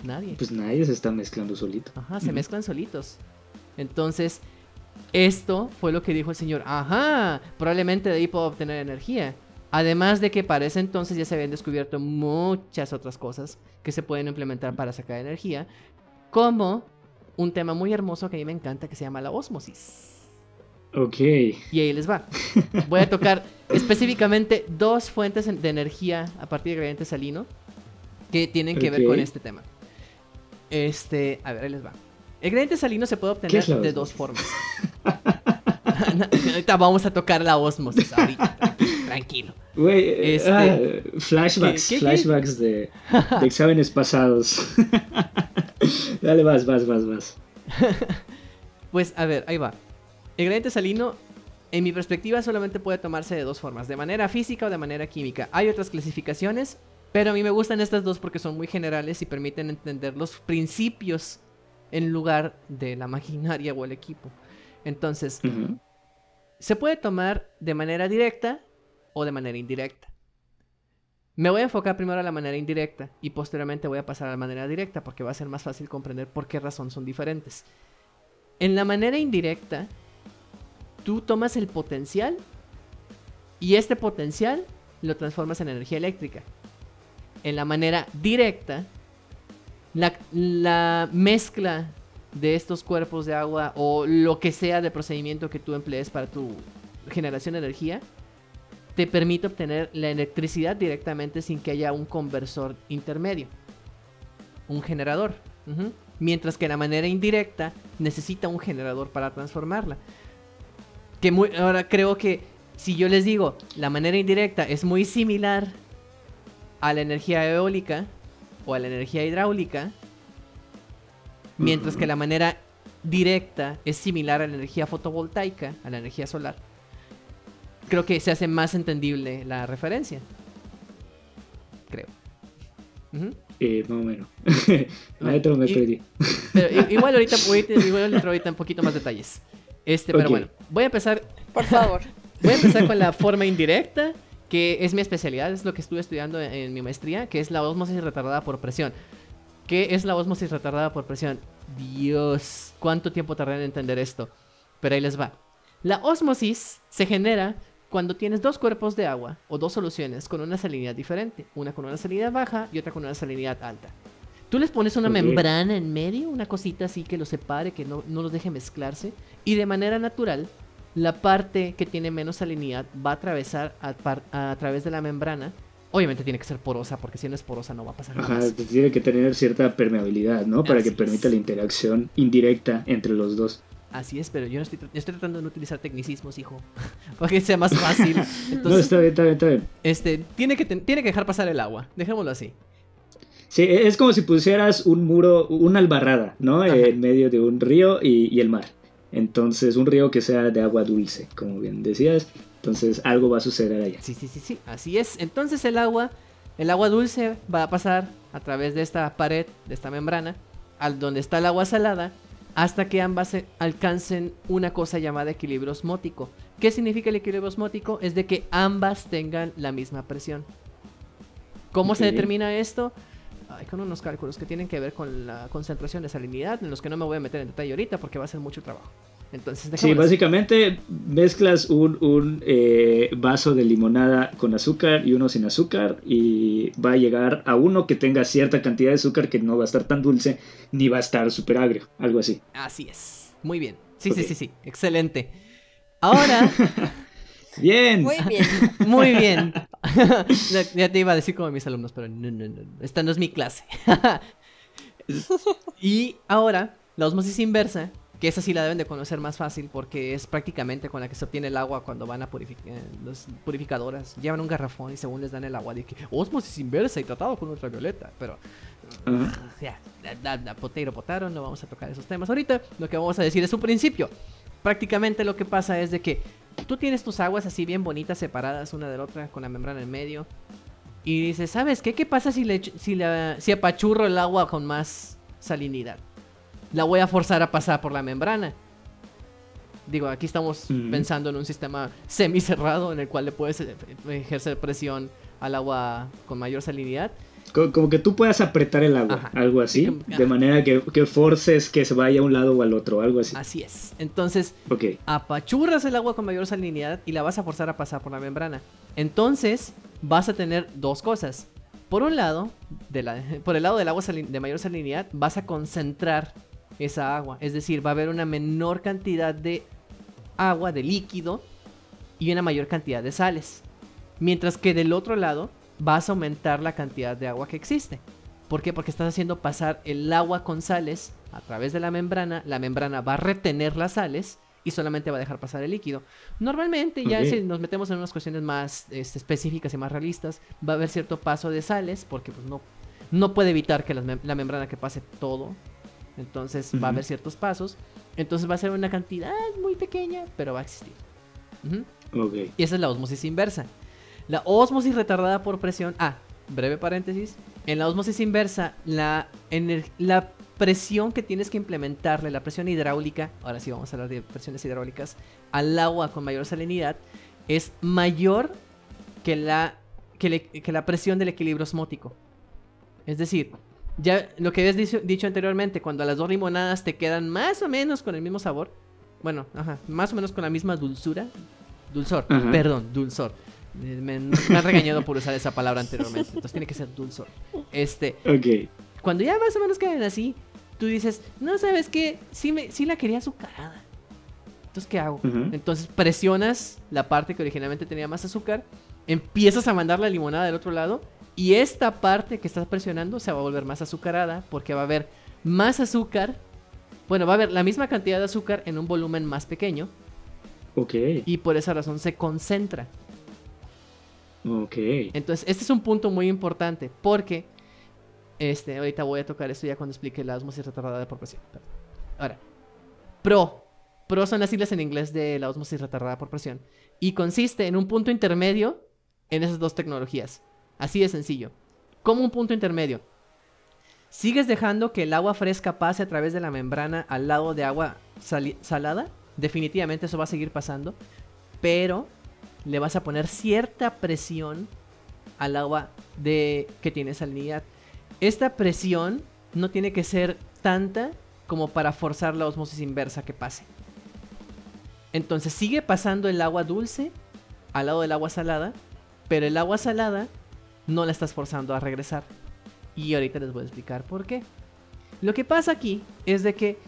Nadie. Pues nadie se está mezclando solito. Ajá, se mezclan solitos. Entonces, esto fue lo que dijo el señor. Ajá, probablemente de ahí puedo obtener energía. Además de que para ese entonces ya se habían descubierto muchas otras cosas que se pueden implementar para sacar energía, como un tema muy hermoso que a mí me encanta que se llama la osmosis. Ok. Y ahí les va. Voy a tocar <laughs> específicamente dos fuentes en- de energía a partir de gradiente salino que tienen que ver con este tema. Este, a ver, ahí les va. El gradiente salino se puede ¿Qué obtener de osmosis? dos formas. <laughs> ahorita vamos a tocar la osmosis, ahorita, tranquilo. Güey, Este- ah, flashbacks, ¿Qué- qué- qué? <laughs> flashbacks de, de exámenes pasados. <laughs> Dale, vas, vas, vas, vas. Pues a ver, ahí va. El gradiente salino, en mi perspectiva, solamente puede tomarse de dos formas, de manera física o de manera química. Hay otras clasificaciones, pero a mí me gustan estas dos porque son muy generales y permiten entender los principios en lugar de la maquinaria o el equipo. Entonces, se puede tomar de manera directa o de manera indirecta. Me voy a enfocar primero a la manera indirecta y posteriormente voy a pasar a la manera directa porque va a ser más fácil comprender por qué razón son diferentes. En la manera indirecta, tú tomas el potencial y este potencial lo transformas en energía eléctrica. En la manera directa, la, la mezcla de estos cuerpos de agua o lo que sea de procedimiento que tú emplees para tu generación de energía te permite obtener la electricidad directamente sin que haya un conversor intermedio, un generador. Mientras que la manera indirecta necesita un generador para transformarla. Que muy, ahora creo que si yo les digo la manera indirecta es muy similar a la energía eólica o a la energía hidráulica, mientras que la manera directa es similar a la energía fotovoltaica, a la energía solar. Creo que se hace más entendible la referencia. Creo. Ujú. Eh, más o menos. <laughs> Maestro, me Y- perdí. Pero igual ahorita, <laughs> igual ahorita un poquito más detalles. Este, pero Ok. bueno, voy a empezar Por favor. <laughs> Voy a empezar con la forma indirecta, que es mi especialidad, es lo que estuve estudiando en, en mi maestría, que es la osmosis retardada por presión. ¿Qué es la osmosis retardada por presión? Dios, ¿cuánto tiempo tardé en entender esto? Pero ahí les va. La osmosis se genera cuando tienes dos cuerpos de agua o dos soluciones con una salinidad diferente, una con una salinidad baja y otra con una salinidad alta. Tú les pones una membrana en medio, una cosita así que los separe, que no, no los deje mezclarse, y de manera natural la parte que tiene menos salinidad va a atravesar a, través de la membrana. Obviamente tiene que ser porosa, porque si no es porosa no va a pasar Ajá, nada. tiene que tener cierta permeabilidad, ¿no? Para Así que permita es. la interacción indirecta entre los dos. Así es, pero yo no estoy, yo estoy tratando de no utilizar tecnicismos, hijo, <laughs> para que sea más fácil. <laughs> no, está bien, está bien, está bien. este, tiene que, tiene que dejar pasar el agua, dejémoslo así. Sí, e, es como si pusieras un muro, una albarrada, ¿no? Ajá. En medio de un río y, y el mar. Entonces, un río que sea de agua dulce, como bien decías. Entonces, algo va a suceder allá. Sí, sí, sí, sí, así es. Entonces el agua, el agua dulce va a pasar a través de esta pared, de esta membrana, al donde está el agua salada, hasta que ambas alcancen una cosa llamada equilibrio osmótico. ¿Qué significa el equilibrio osmótico? Es de que ambas tengan la misma presión. ¿Cómo se determina esto? Hay con unos cálculos que tienen que ver con la concentración de salinidad, en los que no me voy a meter en detalle ahorita porque va a ser mucho trabajo. Entonces, Sí, básicamente mezclas un, un, eh, vaso de limonada con azúcar y uno sin azúcar y va a llegar a uno que tenga cierta cantidad de azúcar que no va a estar tan dulce ni va a estar súper agrio, algo así. Así es. Muy bien. Sí, sí, sí, sí. Excelente. Ahora, <laughs> Bien. Muy bien. <laughs> muy bien. <laughs> Ya- te iba a decir como mis alumnos, pero no, no, no. Esta no es mi clase. <laughs> y ahora, la osmosis inversa, que esa sí la deben de conocer más fácil porque es prácticamente con la que se obtiene el agua cuando van a purificar. Las purificadoras llevan un garrafón y según les dan el agua de que osmosis inversa y tratado con ultravioleta. Pero da, da, da, potero, potaro, no vamos a tocar esos temas ahorita. Lo que vamos a decir es un principio. Prácticamente lo que pasa es de que tú tienes tus aguas así bien bonitas, separadas una de la otra, con la membrana en medio. Y dices, ¿sabes qué? ¿Qué pasa si, le, si, la, si apachurro el agua con más salinidad? La voy a forzar a pasar por la membrana. Digo, aquí estamos pensando en un sistema semicerrado en el cual le puedes ejercer presión al agua con mayor salinidad. Co- Como que tú puedas apretar el agua, Ajá. algo así, de manera que, que forces que se vaya a un lado o al otro, algo así. Así es. Entonces, Ok. apachurras el agua con mayor salinidad y la vas a forzar a pasar por la membrana. Entonces, vas a tener dos cosas. Por un lado, de la- <laughs> por el lado del agua de mayor salinidad, vas a concentrar esa agua. Es decir, va a haber una menor cantidad de agua, de líquido, y una mayor cantidad de sales. Mientras que del otro lado, vas a aumentar la cantidad de agua que existe. ¿Por qué? Porque estás haciendo pasar el agua con sales a través de la membrana. La membrana va a retener las sales y solamente va a dejar pasar el líquido. Normalmente, ya si nos metemos en unas cuestiones más este, específicas y más realistas, va a haber cierto paso de sales porque pues, no, no puede evitar que mem- la membrana que pase todo. Entonces va a haber ciertos pasos. Entonces va a ser una cantidad muy pequeña, pero va a existir. Y esa es la osmosis inversa. La osmosis retardada por presión. Ah, breve paréntesis. En la osmosis inversa, la, la presión que tienes que implementarle, la presión hidráulica, ahora sí vamos a hablar de presiones hidráulicas, al agua con mayor salinidad, es mayor que la, que, le- que la presión del equilibrio osmótico. Es decir, ya lo que habías dicho, dicho anteriormente, cuando las dos limonadas te quedan más o menos con el mismo sabor, bueno, ajá, más o menos con la misma dulzura, dulzor, perdón, dulzor. Me, me han regañado por usar esa palabra anteriormente, entonces tiene que ser dulzor. Este, Ok. cuando ya más o menos quedan así, tú dices, no sabes qué, sí, me, sí la quería azucarada. Entonces, ¿qué hago? Ujú. Entonces presionas la parte que originalmente tenía más azúcar, empiezas a mandar la limonada del otro lado y esta parte que estás presionando se va a volver más azucarada porque va a haber más azúcar. Bueno, va a haber la misma cantidad de azúcar en un volumen más pequeño Ok. y por esa razón se concentra. Ok. Entonces, este es un punto muy importante porque este, ahorita voy a tocar esto ya cuando explique la osmosis retardada por presión. Ahora, pro. Pro son las siglas en inglés de la osmosis retardada por presión. Y consiste en un punto intermedio en esas dos tecnologías. Así de sencillo. Como un punto intermedio. Sigues dejando que el agua fresca pase a través de la membrana al lado de agua salada. Definitivamente eso va a seguir pasando. Pero le vas a poner cierta presión al agua de que tiene salinidad. Esta presión no tiene que ser tanta como para forzar la osmosis inversa que pase. Entonces sigue pasando el agua dulce al lado del agua salada, pero el agua salada no la estás forzando a regresar. Y ahorita les voy a explicar por qué. Lo que pasa aquí es de que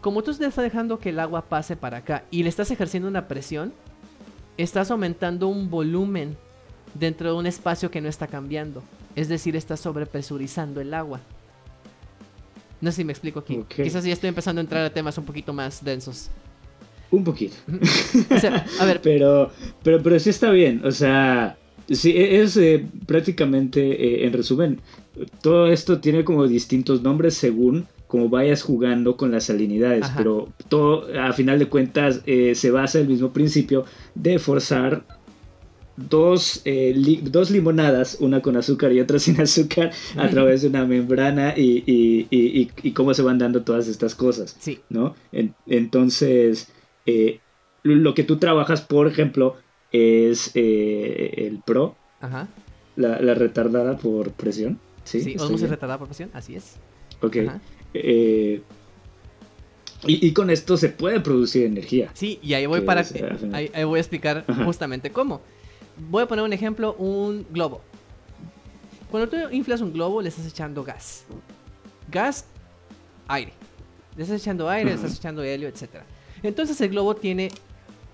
como tú estás dejando que el agua pase para acá y le estás ejerciendo una presión, estás aumentando un volumen dentro de un espacio que no está cambiando. Es decir, estás sobrepresurizando el agua. No sé si me explico aquí. Quizás ya estoy empezando a entrar a temas un poquito más densos. Un poquito. O sea, a ver, <laughs> Pero, pero, pero sí está bien. O sea, sí, e- es eh, prácticamente, eh, en resumen, todo esto tiene como distintos nombres según como vayas jugando con las salinidades. Ajá. Pero todo, a final de cuentas, eh, se basa en el mismo principio de forzar dos, eh, li- dos limonadas, una con azúcar y otra <laughs> sin azúcar, a través de una membrana y, y- y- cómo se van dando todas estas cosas. sí, ¿no? En- entonces, eh, lo que tú trabajas, por ejemplo, es eh, el PRO, ajá. la, la retardada por presión. Sí, Sí, ¿Estoy osmosis bien? retardada por presión, así es. Ok. Ajá. Eh, Y, y con esto se puede producir energía. Sí, y ahí voy para es, final. ahí, ahí voy a explicar Ajá. justamente cómo. Voy a poner un ejemplo, un globo. Cuando tú inflas un globo, le estás echando gas. Gas, aire. Le estás echando aire, le estás echando helio, etc. Entonces el globo tiene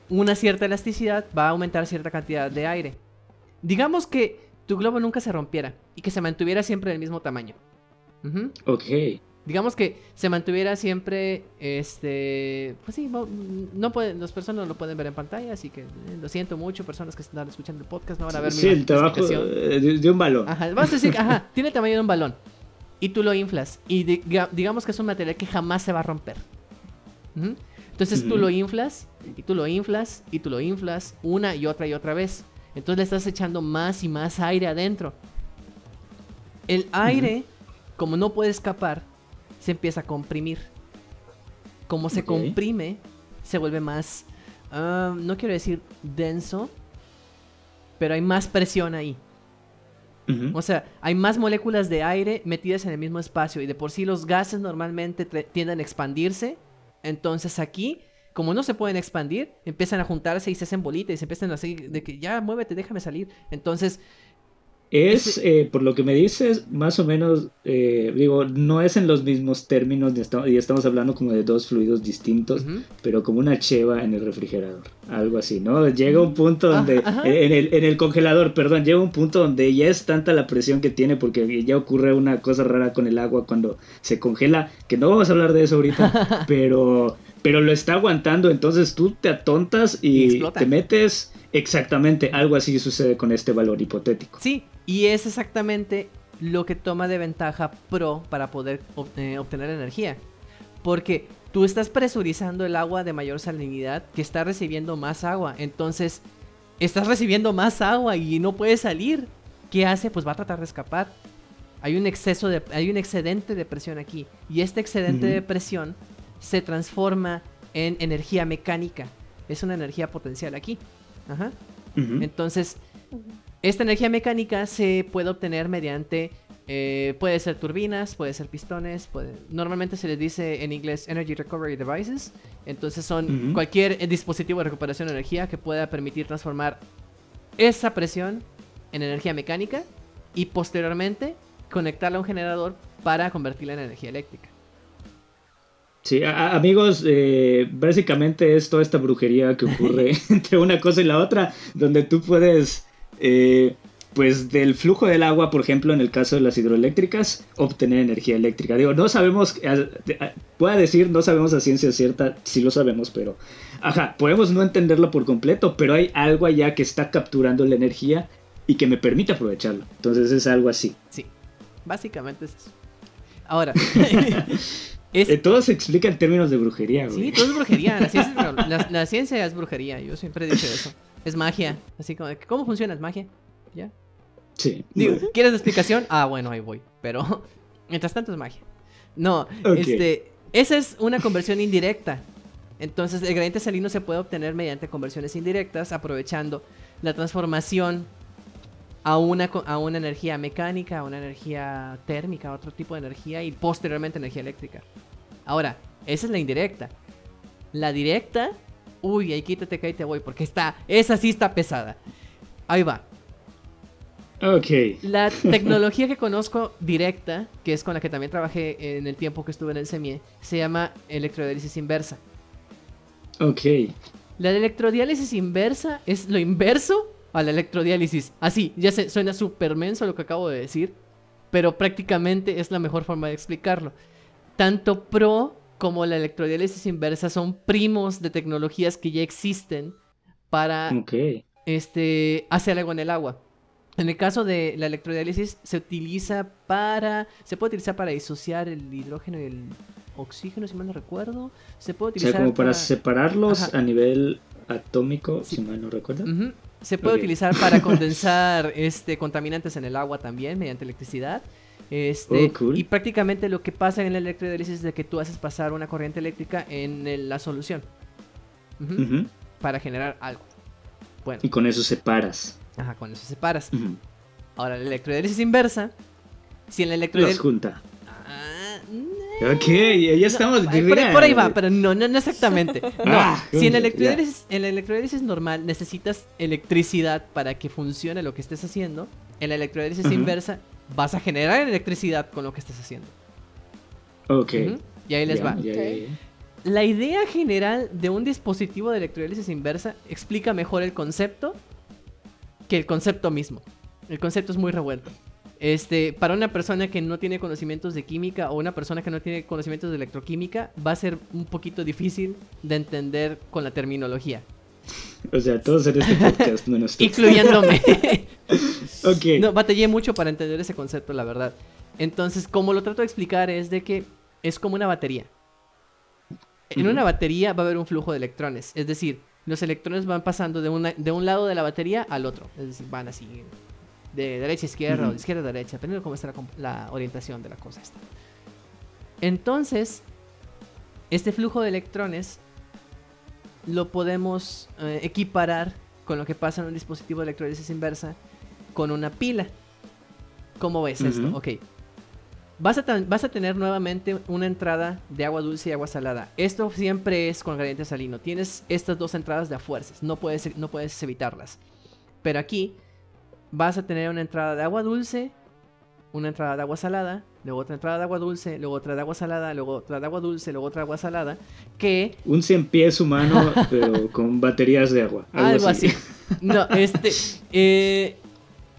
una cierta elasticidad, va a aumentar cierta cantidad de aire. Digamos que tu globo nunca se rompiera y que se mantuviera siempre del mismo tamaño. Ujú. Ok. Digamos que se mantuviera siempre, este, pues sí, no, pueden, las personas no lo pueden ver en pantalla, así que eh, lo siento mucho, personas que están escuchando el podcast no van a ver Sí, mi el trabajo eh, de, de un balón. Ajá, vas a decir, ajá, <laughs> tiene el tamaño de un balón y tú lo inflas y diga- digamos que es un material que jamás se va a romper. Entonces tú lo inflas y tú lo inflas y tú lo inflas una y otra y otra vez. Entonces le estás echando más y más aire adentro. El aire, como no puede escapar, se empieza a comprimir. Como se comprime, se vuelve más, ah, no quiero decir denso, pero hay más presión ahí. O sea, hay más moléculas de aire metidas en el mismo espacio y de por sí los gases normalmente tienden a expandirse. Entonces aquí, como no se pueden expandir, empiezan a juntarse y se hacen bolitas y se empiezan a hacer de que ya muévete, déjame salir. Entonces, Es, eh, por lo que me dices, más o menos, eh, digo, no es en los mismos términos, y estamos hablando como de dos fluidos distintos, pero como una cheva en el refrigerador, algo así, ¿no? Llega un punto Ah, donde, ajá. en el, en el congelador, perdón, llega un punto donde ya es tanta la presión que tiene, porque ya ocurre una cosa rara con el agua cuando se congela, que no vamos a hablar de eso ahorita, <laughs> pero, pero lo está aguantando, entonces tú te atontas Y y, te metes, exactamente, algo así sucede con este valor hipotético. sí, y es exactamente lo que toma de ventaja Pro para poder ob- eh, obtener energía. Porque tú estás presurizando el agua de mayor salinidad que está recibiendo más agua. Entonces, estás recibiendo más agua y no puede salir. ¿Qué hace? Pues va a tratar de escapar. Hay un exceso de. hay un excedente de presión aquí. Y este excedente de presión se transforma en energía mecánica. Es una energía potencial aquí. Ajá. Entonces, esta energía mecánica se puede obtener mediante, eh, puede ser turbinas, puede ser pistones, puede- normalmente se les dice en inglés Energy Recovery Devices, entonces son cualquier eh, dispositivo de recuperación de energía que pueda permitir transformar esa presión en energía mecánica y posteriormente conectarla a un generador para convertirla en energía eléctrica. Sí, amigos, eh, básicamente es toda esta brujería que ocurre <laughs> entre una cosa y la otra, donde tú puedes, eh, pues del flujo del agua, por ejemplo, en el caso de las hidroeléctricas, obtener energía eléctrica. Digo, no sabemos, puedo decir, no sabemos a ciencia cierta, sí lo sabemos, pero, ajá, podemos no entenderlo por completo, pero hay algo allá que está capturando la energía y que me permite aprovecharlo. Entonces es algo así. Sí, básicamente es eso. Ahora, <laughs> <laughs> es, Eh, todo se explica en términos de brujería, güey. Sí, todo es brujería. La ciencia, <laughs> la ciencia es brujería. Yo siempre he dicho eso. Es magia. Así como, ¿cómo funciona? Es magia. ¿Ya? Sí. Digo, ¿quieres la explicación? Ah, bueno, ahí voy. Pero, <laughs> mientras tanto es magia. No, este. Esa es una conversión indirecta. Entonces, el gradiente salino se puede obtener mediante conversiones indirectas, aprovechando la transformación a una, a una energía mecánica, a una energía térmica, a otro tipo de energía y posteriormente energía eléctrica. Ahora, esa es la indirecta. La directa, uy, ahí quítate que ahí te voy, porque está, esa sí está pesada. Ahí va. Ok. La <laughs> tecnología que conozco directa, que es con la que también trabajé en el tiempo que estuve en el CEMIE, se llama electrodiálisis inversa. Ok. La electrodiálisis inversa es lo inverso a la electrodiálisis. Así, ya se, suena súper menso lo que acabo de decir, pero prácticamente es la mejor forma de explicarlo. Tanto PRO como la electrodiálisis inversa son primos de tecnologías que ya existen para este, hacer algo en el agua. En el caso de la electrodiálisis se utiliza para, se puede utilizar para disociar el hidrógeno y el oxígeno, si mal no recuerdo. Se puede O sea, utilizar como para separarlos Ajá. a nivel atómico, Sí. si mal no recuerdo. Se puede utilizar para <laughs> condensar este, contaminantes en el agua también mediante electricidad. Este, Oh, cool. Y prácticamente lo que pasa en la electrodiálisis es de que tú haces pasar una corriente eléctrica en el- la solución para generar algo. Bueno, Y con eso separas. ajá, con eso separas. Ahora, la electrodiálisis inversa, si en la Los electrodiálisis... junta. Ah, Ok, ya estamos. No, por, ahí, por, ahí va, pero no, no, no exactamente. <laughs> No, ah, si en la, electrolisis, en la electrólisis normal necesitas electricidad para que funcione lo que estés haciendo, en la electrólisis inversa vas a generar electricidad con lo que estés haciendo. Ok. Y ahí les va. la idea general de un dispositivo de electrólisis inversa explica mejor el concepto que el concepto mismo. El concepto es muy revuelto. Este, para una persona que no tiene conocimientos de química o una persona que no tiene conocimientos de electroquímica, va a ser un poquito difícil de entender con la terminología. O sea, todos en este podcast, menos tú. Incluyéndome. <laughs> No, batallé mucho para entender ese concepto, la verdad. Entonces, como lo trato de explicar, es de que es como una batería. En una batería va a haber un flujo de electrones. Es decir, los electrones van pasando de, de un lado de la batería al otro. Es decir, van así de derecha a izquierda o de izquierda a derecha, dependiendo de cómo está la, orientación de la cosa. Esta. Entonces, este flujo de electrones lo podemos eh, equiparar con lo que pasa en un dispositivo de electrólisis inversa con una pila. ¿Cómo ves esto? Ok. Vas a, vas a, tener nuevamente una entrada de agua dulce y agua salada. Esto siempre es con gradiente salino. Tienes estas dos entradas de a fuerzas. No puedes, no puedes evitarlas. Pero aquí vas a tener una entrada de agua dulce, una entrada de agua salada, luego otra entrada de agua dulce, luego otra de agua salada, luego otra de agua dulce, luego otra de agua salada, que... Un cien pies humano, <laughs> pero con baterías de agua. Algo, así. No, este... <laughs> Eh,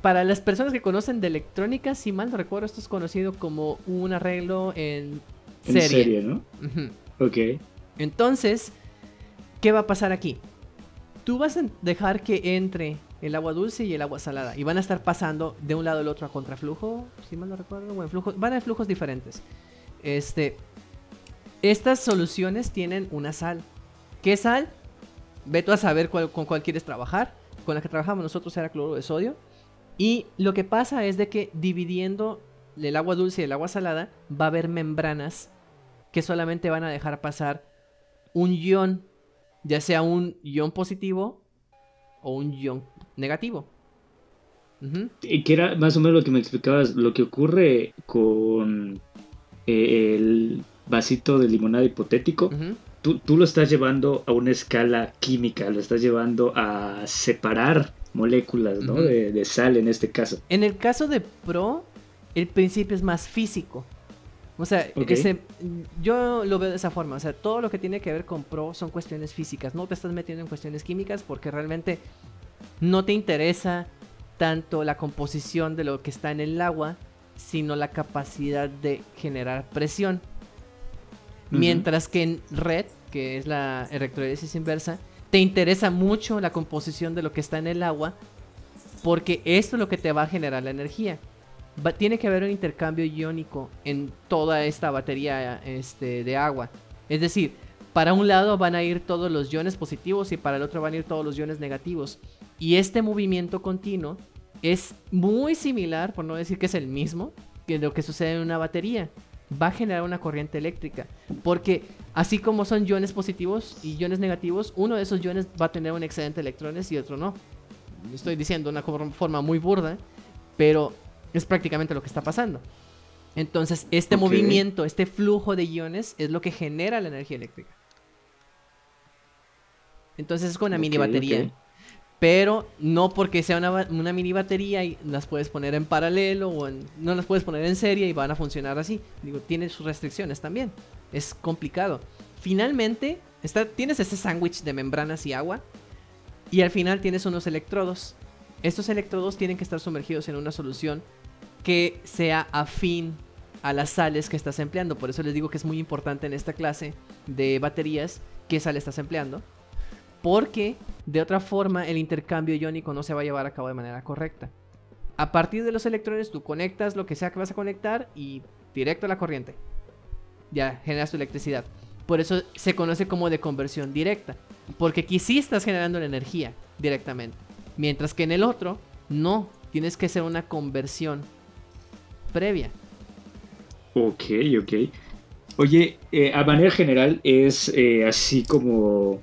para las personas que conocen de electrónica, si mal no recuerdo, esto es conocido como un arreglo en serie. En serie, ¿no? Ok. Entonces, ¿qué va a pasar aquí? Tú vas a dejar que entre el agua dulce y el agua salada. Y van a estar pasando de un lado al otro a contraflujo, si mal no recuerdo, bueno, flujo, van a flujos diferentes. Este, estas soluciones tienen una sal. ¿Qué sal? Ve tú a saber con cuál quieres trabajar. Con la que trabajamos nosotros era cloro de sodio. Y lo que pasa es de que dividiendo el agua dulce y el agua salada va a haber membranas que solamente van a dejar pasar un ion, ya sea un ion positivo o un ion negativo. Y que era más o menos lo que me explicabas, lo que ocurre con eh, el vasito de limonada hipotético. tú, lo estás llevando a una escala química, lo estás llevando a separar moléculas ¿no? de, sal en este caso. En el caso de Pro, el principio es más físico. O sea, yo lo veo de esa forma. O sea, todo lo que tiene que ver con Pro son cuestiones físicas. No te estás metiendo en cuestiones químicas porque realmente no te interesa tanto la composición de lo que está en el agua, sino la capacidad de generar presión. Mientras que en red, que es la electrolisis inversa, te interesa mucho la composición de lo que está en el agua, porque esto es lo que te va a generar la energía. tiene que haber un intercambio iónico en toda esta batería este, de agua. Es decir, para un lado van a ir todos los iones positivos y para el otro van a ir todos los iones negativos. Y este movimiento continuo es muy similar, por no decir que es el mismo, que lo que sucede en una batería. Va a generar una corriente eléctrica. Porque así como son iones positivos y iones negativos, uno de esos iones va a tener un excedente de electrones y otro no. Estoy diciendo de una forma muy burda, pero es prácticamente lo que está pasando. Entonces, este movimiento, este flujo de iones es lo que genera la energía eléctrica. Entonces es con una mini batería. Pero no porque sea una, mini batería y las puedes poner en paralelo o no las puedes poner en serie y van a funcionar así. Digo, tiene sus restricciones también. Es complicado. Finalmente, está, tienes este sándwich de membranas y agua. Y al final tienes unos electrodos. Estos electrodos tienen que estar sumergidos en una solución que sea afín a las sales que estás empleando. Por eso les digo que es muy importante en esta clase de baterías qué sal estás empleando porque de otra forma el intercambio iónico no se va a llevar a cabo de manera correcta. A partir de los electrones tú conectas lo que sea que vas a conectar y directo a la corriente. Ya generas tu electricidad. Por eso se conoce como de conversión directa. Porque aquí sí estás generando la energía directamente. Mientras que en el otro, no. Tienes que hacer una conversión previa. Ok, ok. Oye, eh, a manera general es eh, así como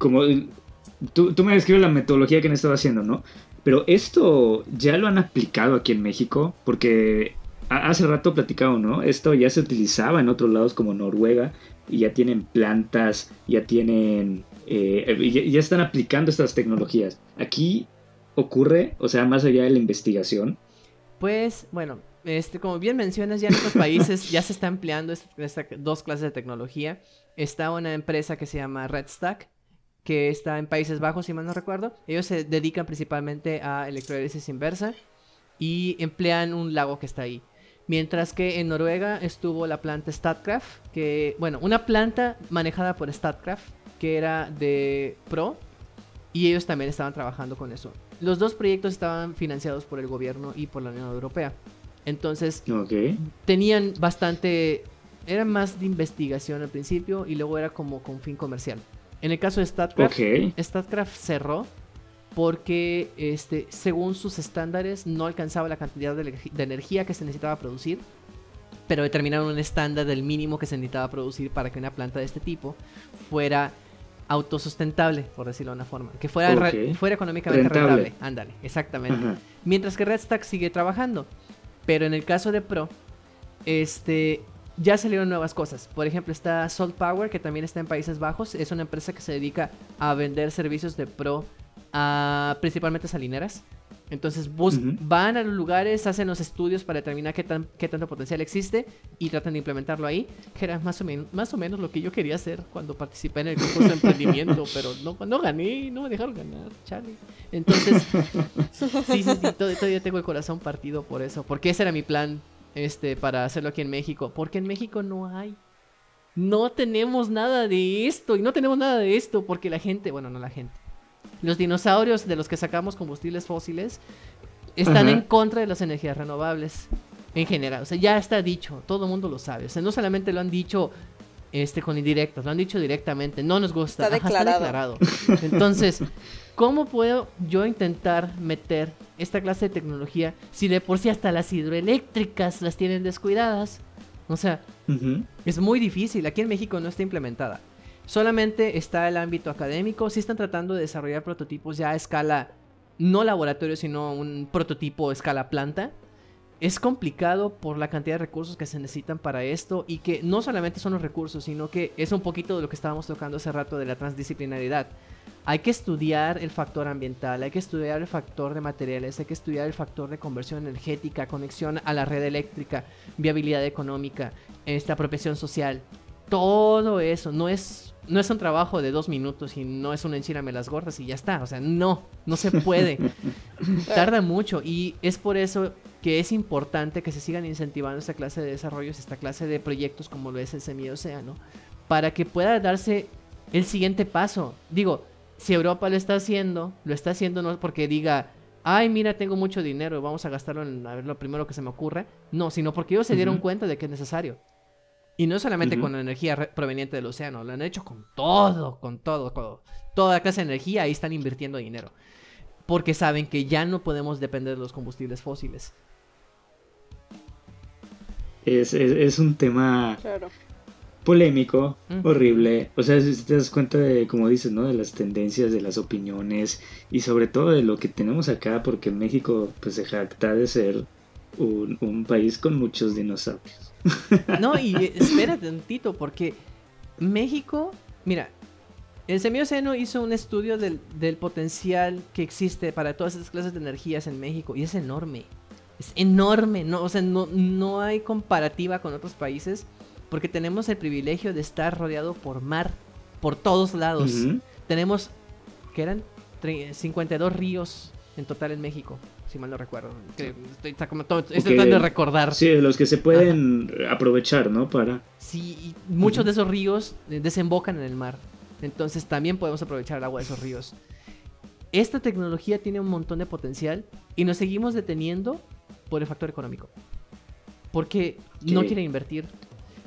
como tú, tú me describes la metodología que han estado haciendo, ¿no? Pero esto ya lo han aplicado aquí en México, porque hace rato platicado, ¿no? Esto ya se utilizaba en otros lados como Noruega y ya tienen plantas, ya tienen, eh, ya, están aplicando estas tecnologías. Aquí ocurre, o sea, más allá de la investigación. Pues, bueno, este, como bien mencionas, ya en otros países ya se está empleando estas dos clases de tecnología. Está una empresa que se llama Redstack, que está en Países Bajos, si mal no recuerdo. Ellos se dedican principalmente a electrólisis inversa y emplean un lago que está ahí. Mientras que en Noruega estuvo la planta Statkraft, que, bueno, una planta manejada por Statkraft, que era de Pro, y ellos también estaban trabajando con eso. Los dos proyectos estaban financiados por el gobierno y por la Unión Europea. Entonces, tenían bastante, era más de investigación al principio y luego era como con fin comercial. En el caso de Statcraft, Statcraft cerró porque este, según sus estándares no alcanzaba la cantidad de, energía que se necesitaba producir, pero determinaron un estándar del mínimo que se necesitaba producir para que una planta de este tipo fuera autosustentable, por decirlo de una forma, que fuera, fuera económicamente rentable. Ándale, exactamente. Mientras que Redstack sigue trabajando. Pero en el caso de Pro, este, ya salieron nuevas cosas. Por ejemplo, está Salt Power, que también está en Países Bajos. Es una empresa que se dedica a vender servicios de Pro a principalmente salineras. Entonces van a los lugares, hacen los estudios para determinar qué, tan, qué tanto potencial existe y tratan de implementarlo ahí, que era más o, menos, más o menos lo que yo quería hacer cuando participé en el concurso de emprendimiento, <laughs> pero no, no gané, no me dejaron ganar, Charlie. Entonces, sí, sí, sí, todavía tengo el corazón partido por eso, porque ese era mi plan este, para hacerlo aquí en México, porque en México no hay. No tenemos nada de esto y no tenemos nada de esto porque la gente, bueno, no la gente los dinosaurios de los que sacamos combustibles fósiles están en contra de las energías renovables en general. O sea, ya está dicho, todo el mundo lo sabe. O sea, no solamente lo han dicho este, con indirectas, lo han dicho directamente, no nos gusta. Está declarado. Entonces, ¿cómo puedo yo intentar meter esta clase de tecnología si de por sí hasta las hidroeléctricas las tienen descuidadas? O sea, es muy difícil. Aquí en México no está implementada. Solamente está el ámbito académico. Si están tratando de desarrollar prototipos ya a escala, no laboratorio, sino un prototipo a escala planta. Es complicado por la cantidad de recursos que se necesitan para esto y que no solamente son los recursos, sino que es un poquito de lo que estábamos tocando hace rato de la transdisciplinaridad. Hay que estudiar el factor ambiental, hay que estudiar el factor de materiales, hay que estudiar el factor de conversión energética, conexión a la red eléctrica, viabilidad económica, esta apropiación social. Todo eso no es no es un trabajo de dos minutos y no es un enchírame las gordas y ya está. O sea, no, no se puede. <laughs> Tarda mucho y es por eso que es importante que se sigan incentivando esta clase de desarrollos, esta clase de proyectos como lo es el Semi-Océano, para que pueda darse el siguiente paso. Digo, si Europa lo está haciendo, lo está haciendo no porque diga, ay, mira, tengo mucho dinero, vamos a gastarlo en a ver, lo primero que se me ocurre. No, sino porque ellos se dieron cuenta de que es necesario. Y no solamente con la energía proveniente del océano, lo han hecho con todo, con todo, con toda clase de energía, ahí están invirtiendo dinero. Porque saben que ya no podemos depender de los combustibles fósiles. Es, un tema polémico, horrible. O sea, si te das cuenta de, como dices, ¿no? De las tendencias, de las opiniones y sobre todo de lo que tenemos acá, porque México pues se jacta de ser un, un país con muchos dinosaurios. No, y <laughs> espérate un tantito, porque México, mira, el Semioceno hizo un estudio del, potencial que existe para todas esas clases de energías en México y es enorme. Es enorme, no, o sea, no, no hay comparativa con otros países porque tenemos el privilegio de estar rodeado por mar, por todos lados. Tenemos, que eran 52 ríos en total en México si mal no recuerdo. estoy, tratando de recordar. Sí, los que se pueden aprovechar, ¿no? Para. Sí, muchos de esos ríos eh, desembocan en el mar. Entonces también podemos aprovechar el agua de esos ríos. Esta tecnología tiene un montón de potencial y nos seguimos deteniendo por el factor económico. Porque no quieren invertir.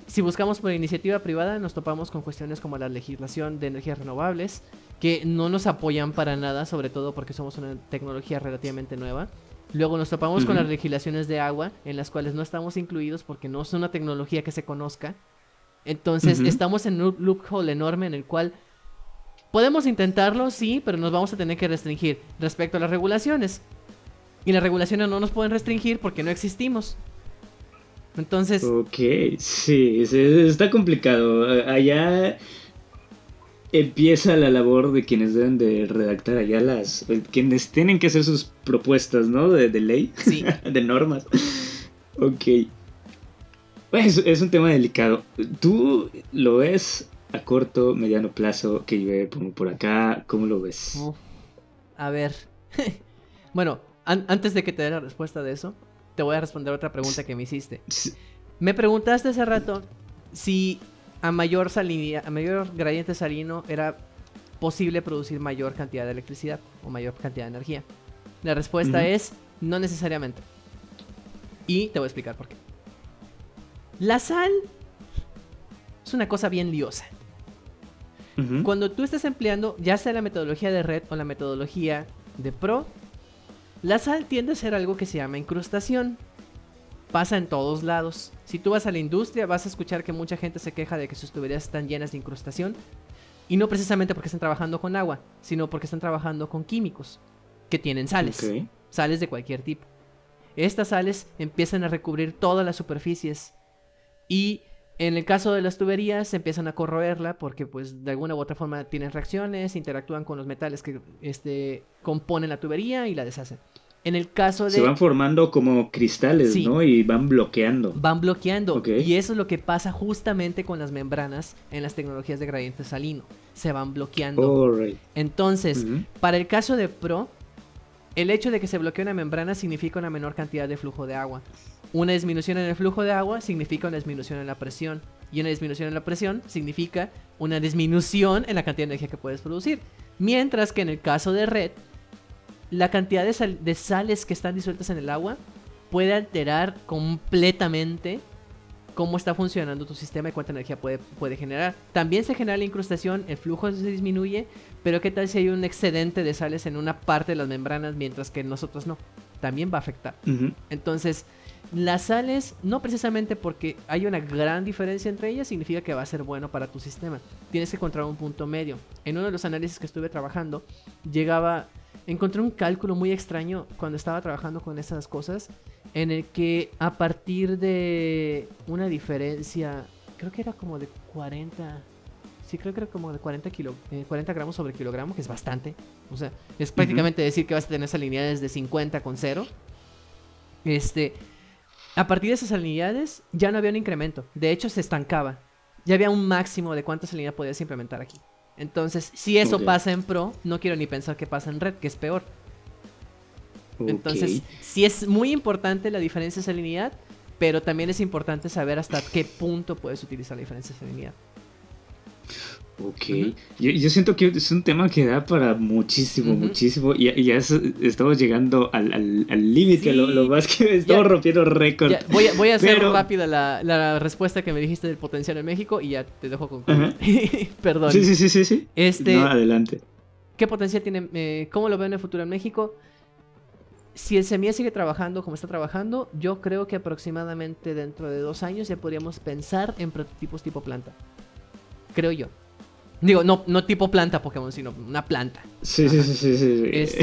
Si buscamos por iniciativa privada, nos topamos con cuestiones como la legislación de energías renovables, que no nos apoyan para nada, sobre todo porque somos una tecnología relativamente nueva. Luego nos topamos con las legislaciones de agua, en las cuales no estamos incluidos porque no es una tecnología que se conozca. Entonces estamos en un loophole enorme en el cual podemos intentarlo, sí, pero nos vamos a tener que restringir respecto a las regulaciones. Y las regulaciones no nos pueden restringir porque no existimos. Entonces, Ok, sí, está complicado. Allá empieza la labor de quienes deben de redactar allá las... quienes tienen que hacer sus propuestas, ¿no? De, de ley, sí, <laughs> de normas. Ok. Es, es un tema delicado. ¿Tú lo ves a corto, mediano plazo que lleve por, por acá? ¿Cómo lo ves? A ver. <laughs> bueno, an- antes de que te dé la respuesta de eso, te voy a responder otra pregunta que me hiciste. Me preguntaste hace rato si a mayor salinidad, a mayor gradiente salino era posible producir mayor cantidad de electricidad o mayor cantidad de energía. La respuesta es no necesariamente. Y te voy a explicar por qué. La sal es una cosa bien liosa. Cuando tú estás empleando ya sea la metodología de red o la metodología de pro, la sal tiende a ser algo que se llama incrustación. Pasa en todos lados. Si tú vas a la industria vas a escuchar que mucha gente se queja de que sus tuberías están llenas de incrustación. Y no precisamente porque están trabajando con agua, sino porque están trabajando con químicos que tienen sales. Sales de cualquier tipo. Estas sales empiezan a recubrir todas las superficies. Y en el caso de las tuberías empiezan a corroerla porque pues de alguna u otra forma tienen reacciones, interactúan con los metales que este, componen la tubería y la deshacen. En el caso de... Se van formando como cristales, Sí. ¿no? Y van bloqueando. van bloqueando. Y eso es lo que pasa justamente con las membranas en las tecnologías de gradiente salino. Se van bloqueando. Entonces, para el caso de Pro, el hecho de que se bloquee una membrana significa una menor cantidad de flujo de agua. Una disminución en el flujo de agua significa una disminución en la presión. Y una disminución en la presión significa una disminución en la cantidad de energía que puedes producir. Mientras que en el caso de red, la cantidad de, sal- de sales que están disueltas en el agua puede alterar completamente cómo está funcionando tu sistema y cuánta energía puede, puede generar. También se genera la incrustación, el flujo se disminuye, pero ¿qué tal si hay un excedente de sales en una parte de las membranas mientras que en nosotros no? También va a afectar. Entonces, las sales, no precisamente porque hay una gran diferencia entre ellas, significa que va a ser bueno para tu sistema. Tienes que encontrar un punto medio. En uno de los análisis que estuve trabajando, llegaba, encontré un cálculo muy extraño cuando estaba trabajando con esas cosas, en el que a partir de una diferencia, creo que era como de 40, sí creo que era como de 40, kilo, eh, 40 gramos sobre kilogramo, que es bastante. O sea, es prácticamente decir que vas a tener salinidades de 50 con 0. Este, a partir de esas salinidades ya no había un incremento. De hecho, se estancaba. Ya había un máximo de cuánta salinidad podías implementar aquí. Entonces, si eso pasa en Pro, no quiero ni pensar que pasa en Red, que es peor. Entonces, sí es muy importante la diferencia de salinidad, pero también es importante saber hasta qué punto puedes utilizar la diferencia de salinidad. Ok. Yo, yo siento que es un tema que da para muchísimo, muchísimo. Y, y ya es- estamos llegando al al- al límite. Sí. Lo, lo más que estamos Ya. rompiendo récord. Voy, a, voy a hacer Pero- rápida la, la respuesta que me dijiste del potencial en México y ya te dejo concluir. <laughs> Perdón. Sí, sí, sí, sí, sí. Este, No, adelante. ¿Qué potencial tiene? eh, ¿Cómo lo veo en el futuro en México? Si el SEMIE sigue trabajando como está trabajando, yo creo que aproximadamente dentro de dos años ya podríamos pensar en prototipos tipo planta. Creo yo. Digo, no, no tipo planta Pokémon, sino una planta. Sí, sí, sí, sí, sí. Es-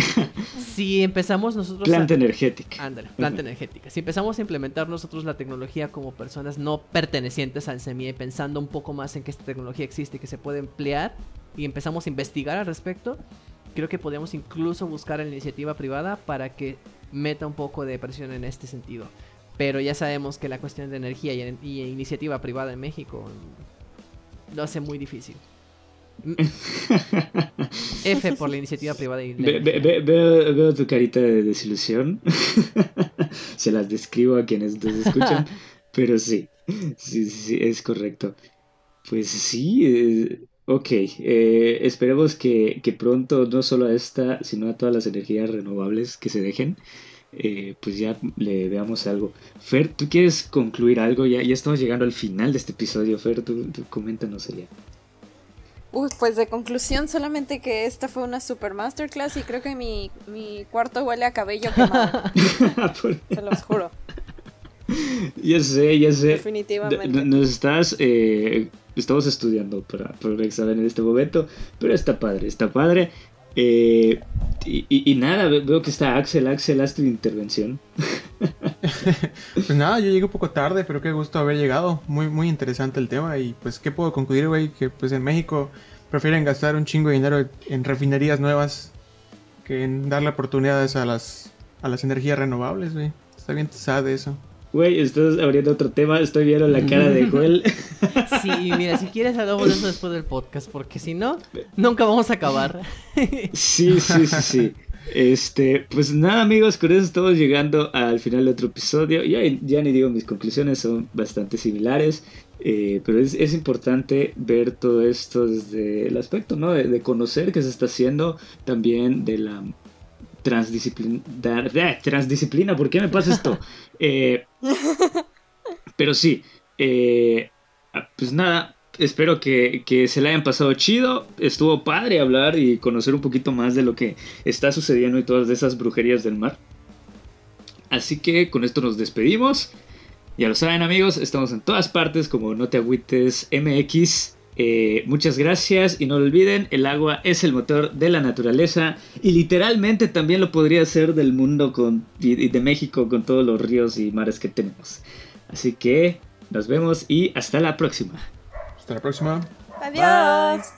si empezamos nosotros Planta a... energética. Ándale, planta energética. Si empezamos a implementar nosotros la tecnología como personas no pertenecientes al SEMIE, pensando un poco más en que esta tecnología existe y que se puede emplear, y empezamos a investigar al respecto, creo que podríamos incluso buscar a la iniciativa privada para que meta un poco de presión en este sentido. Pero ya sabemos que la cuestión de energía y, y iniciativa privada en México lo hace muy difícil. F por la iniciativa privada y Ve- ve- energía. ve- veo, veo tu carita de desilusión. <laughs> Se las describo a quienes nos escuchan. <laughs> pero sí, sí, sí, sí, es correcto. Pues sí, eh, ok. eh, esperemos que, que pronto no solo a esta, sino a todas las energías renovables que se dejen, eh, pues ya le veamos algo. Fer, ¿tú quieres concluir algo? Ya, ya estamos llegando al final de este episodio. Fer, tú, tú coméntanos allá. Uy, pues de conclusión, solamente que esta fue una super masterclass y creo que mi, mi cuarto huele a cabello quemado, <laughs> se los juro, ya sé, ya sé. definitivamente. Nos estás. eh, estamos estudiando para, para un examen en este momento. Pero está padre, está padre. Eh, y, nada, veo que está Axel. Axel, haz tu intervención. <laughs> pues nada, yo llegué un poco tarde, pero qué gusto haber llegado. Muy, muy interesante el tema. Y pues, ¿qué puedo concluir, güey? Que pues en México prefieren gastar un chingo de dinero en refinerías nuevas que en darle oportunidades a las, a las energías renovables, güey. Está bien sad eso. Güey, estás abriendo otro tema, estoy viendo la cara de <laughs> Joel. Sí, mira, si quieres hablamos de eso después del podcast, porque si no, nunca vamos a acabar. Sí, sí, sí, sí. Este, pues nada amigos, con eso estamos llegando al final de otro episodio. Ya, ya ni digo, mis conclusiones son bastante similares, eh, pero es, es, importante ver todo esto desde el aspecto, ¿no? De, de conocer qué se está haciendo, también de la transdisciplina. transdisciplina, ¿por qué me pasa esto? <laughs> Eh, pero sí, eh, pues nada, espero que, se le hayan pasado chido. Estuvo padre hablar y conocer un poquito más de lo que está sucediendo y todas esas brujerías del mar. Así que con esto nos despedimos. Ya lo saben amigos, estamos en todas partes como No Te Agüites MX. Eh, muchas gracias y no lo olviden, el agua es el motor de la naturaleza y literalmente también lo podría ser del mundo y de México con todos los ríos y mares que tenemos. Así que nos vemos y hasta la próxima. Hasta la próxima. Adiós.